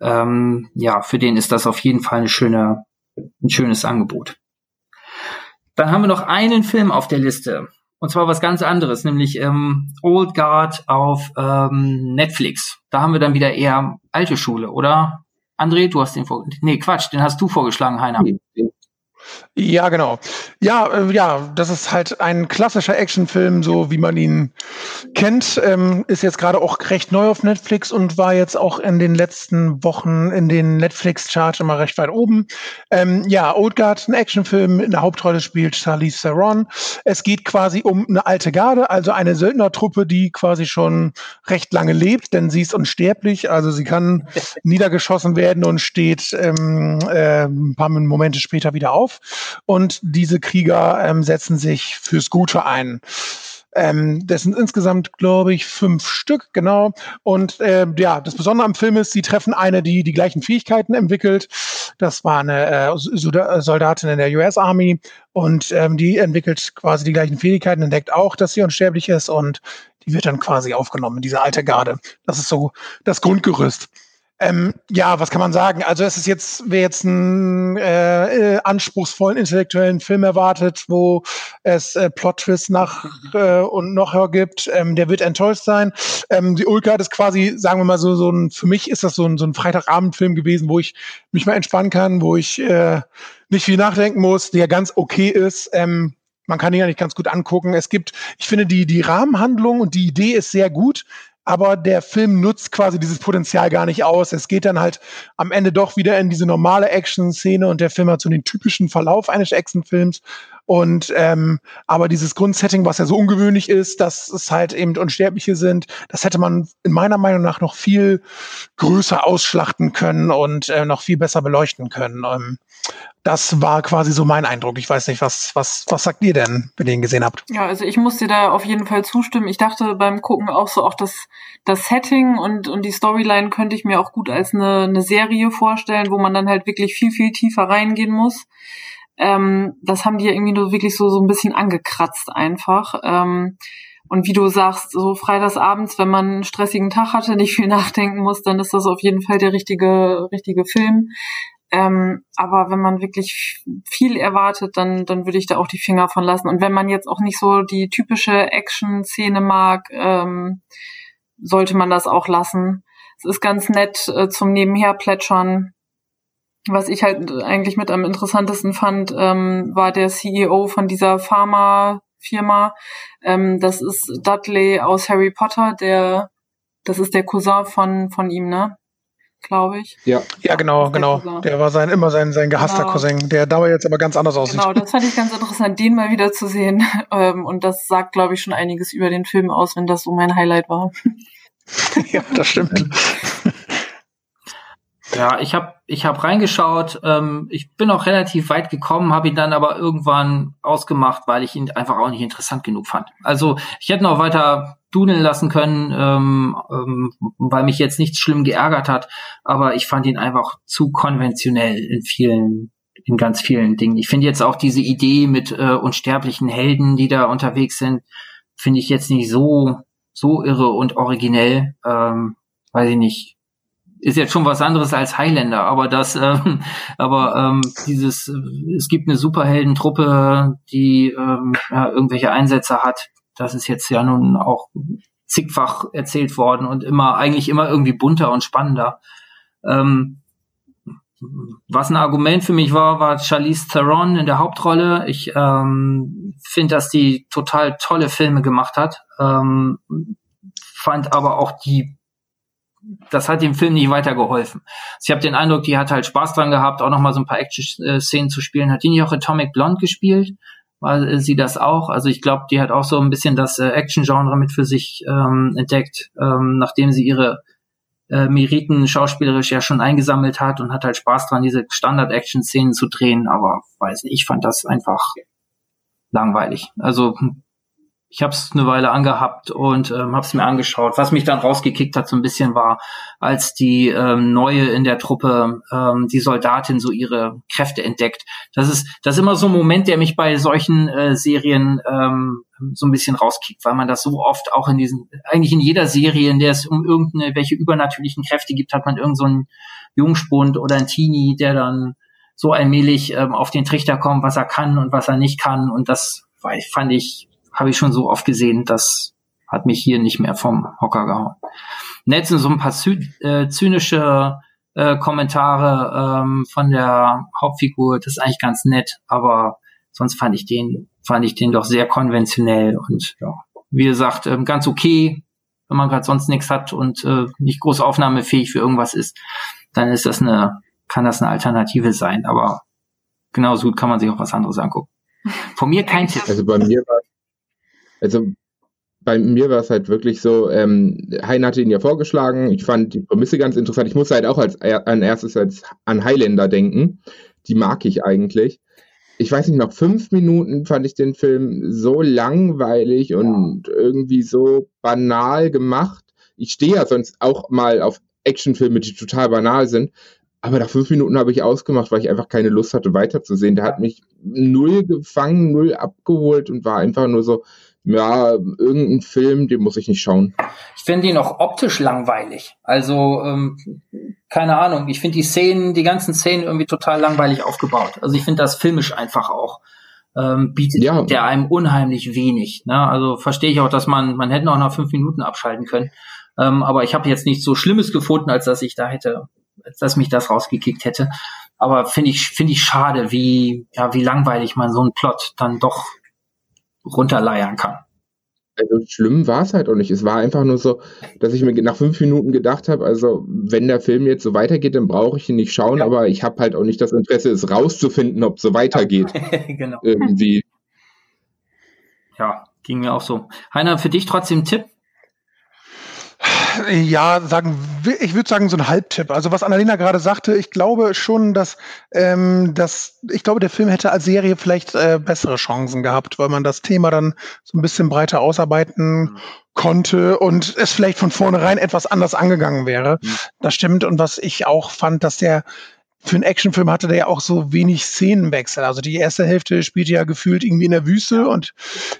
ähm, ja, für den ist das auf jeden Fall eine schöne, ein schönes Angebot. Dann haben wir noch einen Film auf der Liste. Und zwar was ganz anderes, nämlich ähm, Old Guard auf ähm, Netflix. Da haben wir dann wieder eher alte Schule, oder? André, du hast den vorgeschlagen. Nee, Quatsch, den hast du vorgeschlagen, Heiner. Den, ja, genau. Ja, äh, ja, das ist halt ein klassischer Actionfilm, so wie man ihn kennt. Ähm, ist jetzt gerade auch recht neu auf Netflix und war jetzt auch in den letzten Wochen in den Netflix-Charts immer recht weit oben. Ähm, ja, Old Guard, ein Actionfilm. In der Hauptrolle spielt Charlize Theron. Es geht quasi um eine alte Garde, also eine Söldnertruppe, die quasi schon recht lange lebt, denn sie ist unsterblich. Also sie kann niedergeschossen werden und steht ähm, äh, ein paar Momente später wieder auf und diese Krieger ähm, setzen sich fürs Gute ein. Ähm, das sind insgesamt, glaube ich, fünf Stück, genau. Und äh, ja, das Besondere am Film ist, sie treffen eine, die die gleichen Fähigkeiten entwickelt. Das war eine äh, Soldatin in der US Army und ähm, die entwickelt quasi die gleichen Fähigkeiten, entdeckt auch, dass sie unsterblich ist und die wird dann quasi aufgenommen, diese alte Garde. Das ist so das Grundgerüst. Ähm, ja, was kann man sagen? Also es ist jetzt, wer jetzt einen äh, äh, anspruchsvollen intellektuellen Film erwartet, wo es äh, Plot-Twists nach äh, und noch gibt, ähm, der wird enttäuscht sein. Ähm, die Ulka ist quasi, sagen wir mal so, so ein, für mich ist das so ein, so ein Freitagabendfilm gewesen, wo ich mich mal entspannen kann, wo ich äh, nicht viel nachdenken muss, der ganz okay ist. Ähm, man kann ihn ja nicht ganz gut angucken. Es gibt, ich finde, die, die Rahmenhandlung und die Idee ist sehr gut aber der Film nutzt quasi dieses Potenzial gar nicht aus. Es geht dann halt am Ende doch wieder in diese normale Action-Szene und der Film hat so den typischen Verlauf eines Action-Films und ähm, aber dieses Grundsetting, was ja so ungewöhnlich ist, dass es halt eben Unsterbliche sind, das hätte man in meiner Meinung nach noch viel größer ausschlachten können und äh, noch viel besser beleuchten können. Ähm, das war quasi so mein Eindruck. Ich weiß nicht, was, was, was sagt ihr denn, wenn ihr ihn gesehen habt? Ja, also ich muss dir da auf jeden Fall zustimmen. Ich dachte beim Gucken auch so, auch das, das Setting und, und die Storyline könnte ich mir auch gut als eine, eine Serie vorstellen, wo man dann halt wirklich viel, viel tiefer reingehen muss. Ähm, das haben die ja irgendwie nur wirklich so, so ein bisschen angekratzt einfach. Ähm, und wie du sagst, so freitagsabends, wenn man einen stressigen Tag hatte, nicht viel nachdenken muss, dann ist das auf jeden Fall der richtige, richtige Film. Ähm, aber wenn man wirklich viel erwartet, dann, dann würde ich da auch die Finger von lassen. Und wenn man jetzt auch nicht so die typische Action-Szene mag, ähm, sollte man das auch lassen. Es ist ganz nett äh, zum Nebenher plätschern was ich halt eigentlich mit am interessantesten fand, ähm, war der CEO von dieser Pharma-Firma. Ähm, das ist Dudley aus Harry Potter, der, das ist der Cousin von, von ihm, ne? Glaube ich. Ja, ja genau, genau. Der, der war sein, immer sein, sein gehasster genau. Cousin, der dabei jetzt aber ganz anders aussieht. Genau, das fand ich ganz interessant, den mal wieder zu sehen. Ähm, und das sagt, glaube ich, schon einiges über den Film aus, wenn das so mein Highlight war. ja, das stimmt. Ja, ich habe ich hab reingeschaut. Ähm, ich bin auch relativ weit gekommen, habe ihn dann aber irgendwann ausgemacht, weil ich ihn einfach auch nicht interessant genug fand. Also ich hätte noch weiter dudeln lassen können, ähm, ähm, weil mich jetzt nichts schlimm geärgert hat, aber ich fand ihn einfach zu konventionell in vielen in ganz vielen Dingen. Ich finde jetzt auch diese Idee mit äh, unsterblichen Helden, die da unterwegs sind, finde ich jetzt nicht so so irre und originell. Ähm, weiß ich nicht ist jetzt schon was anderes als Highlander, aber das, ähm, aber ähm, dieses, es gibt eine Superheldentruppe, die ähm, ja, irgendwelche Einsätze hat. Das ist jetzt ja nun auch zigfach erzählt worden und immer eigentlich immer irgendwie bunter und spannender. Ähm, was ein Argument für mich war, war Charlize Theron in der Hauptrolle. Ich ähm, finde, dass die total tolle Filme gemacht hat. Ähm, fand aber auch die das hat dem Film nicht weitergeholfen. Also ich habe den Eindruck, die hat halt Spaß dran gehabt, auch nochmal so ein paar Action-Szenen zu spielen. Hat die nicht auch Atomic Blonde gespielt? War sie das auch? Also ich glaube, die hat auch so ein bisschen das äh, Action-Genre mit für sich ähm, entdeckt, ähm, nachdem sie ihre äh, Meriten schauspielerisch ja schon eingesammelt hat und hat halt Spaß dran, diese Standard-Action-Szenen zu drehen. Aber weiß nicht, ich fand das einfach langweilig. Also ich habe es eine Weile angehabt und ähm, habe es mir angeschaut. Was mich dann rausgekickt hat so ein bisschen war, als die ähm, neue in der Truppe, ähm, die Soldatin so ihre Kräfte entdeckt. Das ist das ist immer so ein Moment, der mich bei solchen äh, Serien ähm, so ein bisschen rauskickt, weil man das so oft auch in diesen, eigentlich in jeder Serie, in der es um irgendwelche übernatürlichen Kräfte gibt, hat man irgend so einen Jungspund oder einen Teenie, der dann so allmählich ähm, auf den Trichter kommt, was er kann und was er nicht kann. Und das fand ich habe ich schon so oft gesehen, das hat mich hier nicht mehr vom Hocker gehauen. Nett sind so ein paar äh, zynische äh, Kommentare ähm, von der Hauptfigur, das ist eigentlich ganz nett, aber sonst fand ich den, fand ich den doch sehr konventionell und ja, wie gesagt, ähm, ganz okay, wenn man gerade sonst nichts hat und äh, nicht groß aufnahmefähig für irgendwas ist, dann ist das eine, kann das eine Alternative sein, aber genauso gut kann man sich auch was anderes angucken. Von mir kein Tipp. Also bei mir war also bei mir war es halt wirklich so, ähm, Hein hatte ihn ja vorgeschlagen. Ich fand die Prämisse ganz interessant. Ich musste halt auch als an erstes als an Highlander denken. Die mag ich eigentlich. Ich weiß nicht, nach fünf Minuten fand ich den Film so langweilig und ja. irgendwie so banal gemacht. Ich stehe ja sonst auch mal auf Actionfilme, die total banal sind. Aber nach fünf Minuten habe ich ausgemacht, weil ich einfach keine Lust hatte, weiterzusehen. Der hat mich null gefangen, null abgeholt und war einfach nur so, ja, irgendein Film, den muss ich nicht schauen. Ich finde ihn auch optisch langweilig. Also, ähm, keine Ahnung, ich finde die Szenen, die ganzen Szenen irgendwie total langweilig aufgebaut. Also ich finde das filmisch einfach auch. Ähm, bietet ja. der einem unheimlich wenig. Ne? Also verstehe ich auch, dass man, man hätte noch nach fünf Minuten abschalten können. Ähm, aber ich habe jetzt nichts so Schlimmes gefunden, als dass ich da hätte, als dass mich das rausgekickt hätte. Aber finde ich, finde ich schade, wie, ja, wie langweilig man so einen Plot dann doch runterleiern kann. Also schlimm war es halt auch nicht. Es war einfach nur so, dass ich mir nach fünf Minuten gedacht habe, also wenn der Film jetzt so weitergeht, dann brauche ich ihn nicht schauen, ja. aber ich habe halt auch nicht das Interesse, es rauszufinden, ob es so weitergeht. genau. Irgendwie. Ja, ging mir auch so. Heiner, für dich trotzdem ein Tipp? Ja, sagen, ich würde sagen, so ein Halbtipp. Also was Annalena gerade sagte, ich glaube schon, dass, ähm, dass ich glaube, der Film hätte als Serie vielleicht äh, bessere Chancen gehabt, weil man das Thema dann so ein bisschen breiter ausarbeiten mhm. konnte und es vielleicht von vornherein etwas anders angegangen wäre. Mhm. Das stimmt. Und was ich auch fand, dass der für einen Actionfilm hatte der ja auch so wenig Szenenwechsel. Also die erste Hälfte spielte ja gefühlt irgendwie in der Wüste und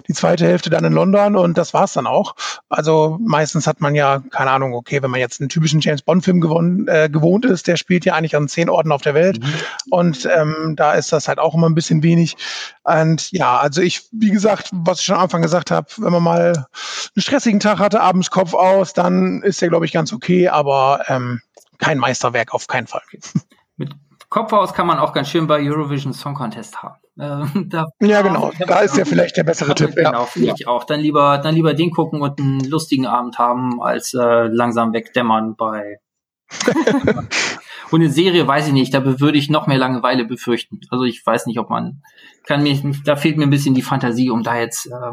die zweite Hälfte dann in London und das war's dann auch. Also meistens hat man ja, keine Ahnung, okay, wenn man jetzt einen typischen James Bond-Film gewohnt, äh, gewohnt ist, der spielt ja eigentlich an zehn Orten auf der Welt mhm. und ähm, da ist das halt auch immer ein bisschen wenig. Und ja, also ich, wie gesagt, was ich schon am Anfang gesagt habe, wenn man mal einen stressigen Tag hatte, abends Kopf aus, dann ist der, glaube ich, ganz okay, aber ähm, kein Meisterwerk auf keinen Fall. mit Kopf aus kann man auch ganz schön bei Eurovision Song Contest haben. Ähm, da ja, genau. Da ist ja vielleicht der bessere Tipp. Genau, ja. finde ich auch. Dann lieber, dann lieber den gucken und einen lustigen Abend haben, als äh, langsam wegdämmern bei. und eine Serie weiß ich nicht, da würde ich noch mehr Langeweile befürchten. Also ich weiß nicht, ob man kann mir, da fehlt mir ein bisschen die Fantasie, um da jetzt äh,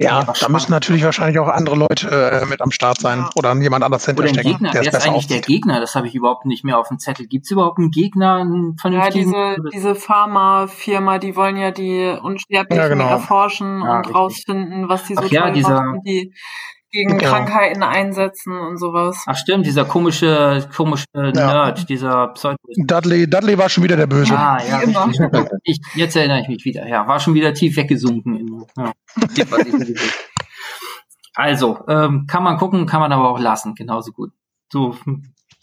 ja, da müssen natürlich wahrscheinlich auch andere Leute äh, mit am Start sein oder jemand anders hinterstecken. Oder ein Gegner, wer ist eigentlich aussieht. der Gegner? Das habe ich überhaupt nicht mehr auf dem Zettel. Gibt es überhaupt einen Gegner? Einen ja, diese, diese Pharma-Firma, die wollen ja die Unsterblichen ja, genau. erforschen ja, und richtig. rausfinden, was die so Ach, ja, dieser, machen, die gegen ja. Krankheiten einsetzen und sowas. Ach stimmt, dieser komische, komische ja. Nerd, dieser Pseudo. Dudley, Dudley war schon wieder der Böse. Ah, ja, ich, jetzt erinnere ich mich wieder. Ja, war schon wieder tief weggesunken. In, ja. also, ähm, kann man gucken, kann man aber auch lassen, genauso gut. So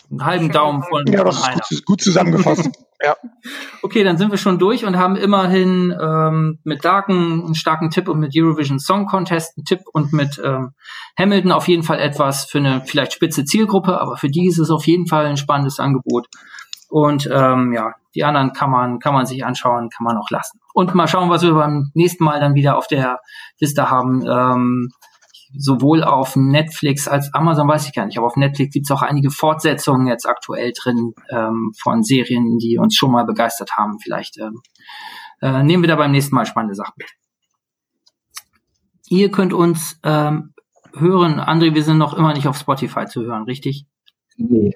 einen halben Daumen von, ja, das ist gut, gut zusammengefasst. ja. Okay, dann sind wir schon durch und haben immerhin ähm, mit Darken einen starken Tipp und mit Eurovision Song Contest einen Tipp und mit ähm, Hamilton auf jeden Fall etwas für eine vielleicht spitze Zielgruppe, aber für die ist es auf jeden Fall ein spannendes Angebot. Und ähm, ja, die anderen kann man, kann man sich anschauen, kann man auch lassen. Und mal schauen, was wir beim nächsten Mal dann wieder auf der Liste haben. Ähm, sowohl auf Netflix als Amazon weiß ich gar nicht, aber auf Netflix gibt es auch einige Fortsetzungen jetzt aktuell drin ähm, von Serien, die uns schon mal begeistert haben. Vielleicht ähm, äh, nehmen wir da beim nächsten Mal spannende Sachen mit. Ihr könnt uns ähm, hören, André, wir sind noch immer nicht auf Spotify zu hören, richtig? Nee.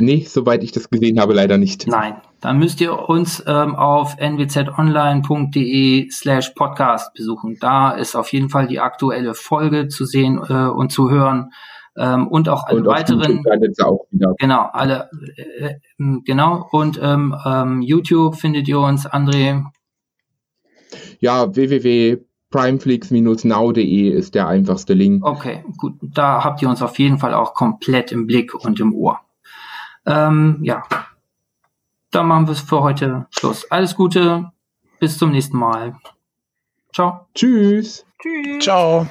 Nee, soweit ich das gesehen habe, leider nicht. Nein, dann müsst ihr uns ähm, auf nwzonline.de slash podcast besuchen. Da ist auf jeden Fall die aktuelle Folge zu sehen äh, und zu hören. Ähm, und auch alle und weiteren. Auch genau, alle, äh, äh, genau. Und ähm, ähm, YouTube findet ihr uns, André. Ja, www.primeflix-now.de ist der einfachste Link. Okay, gut. Da habt ihr uns auf jeden Fall auch komplett im Blick und im Ohr. Ähm, ja, dann machen wir es für heute Schluss. Alles Gute, bis zum nächsten Mal. Ciao. Tschüss. Tschüss. Ciao.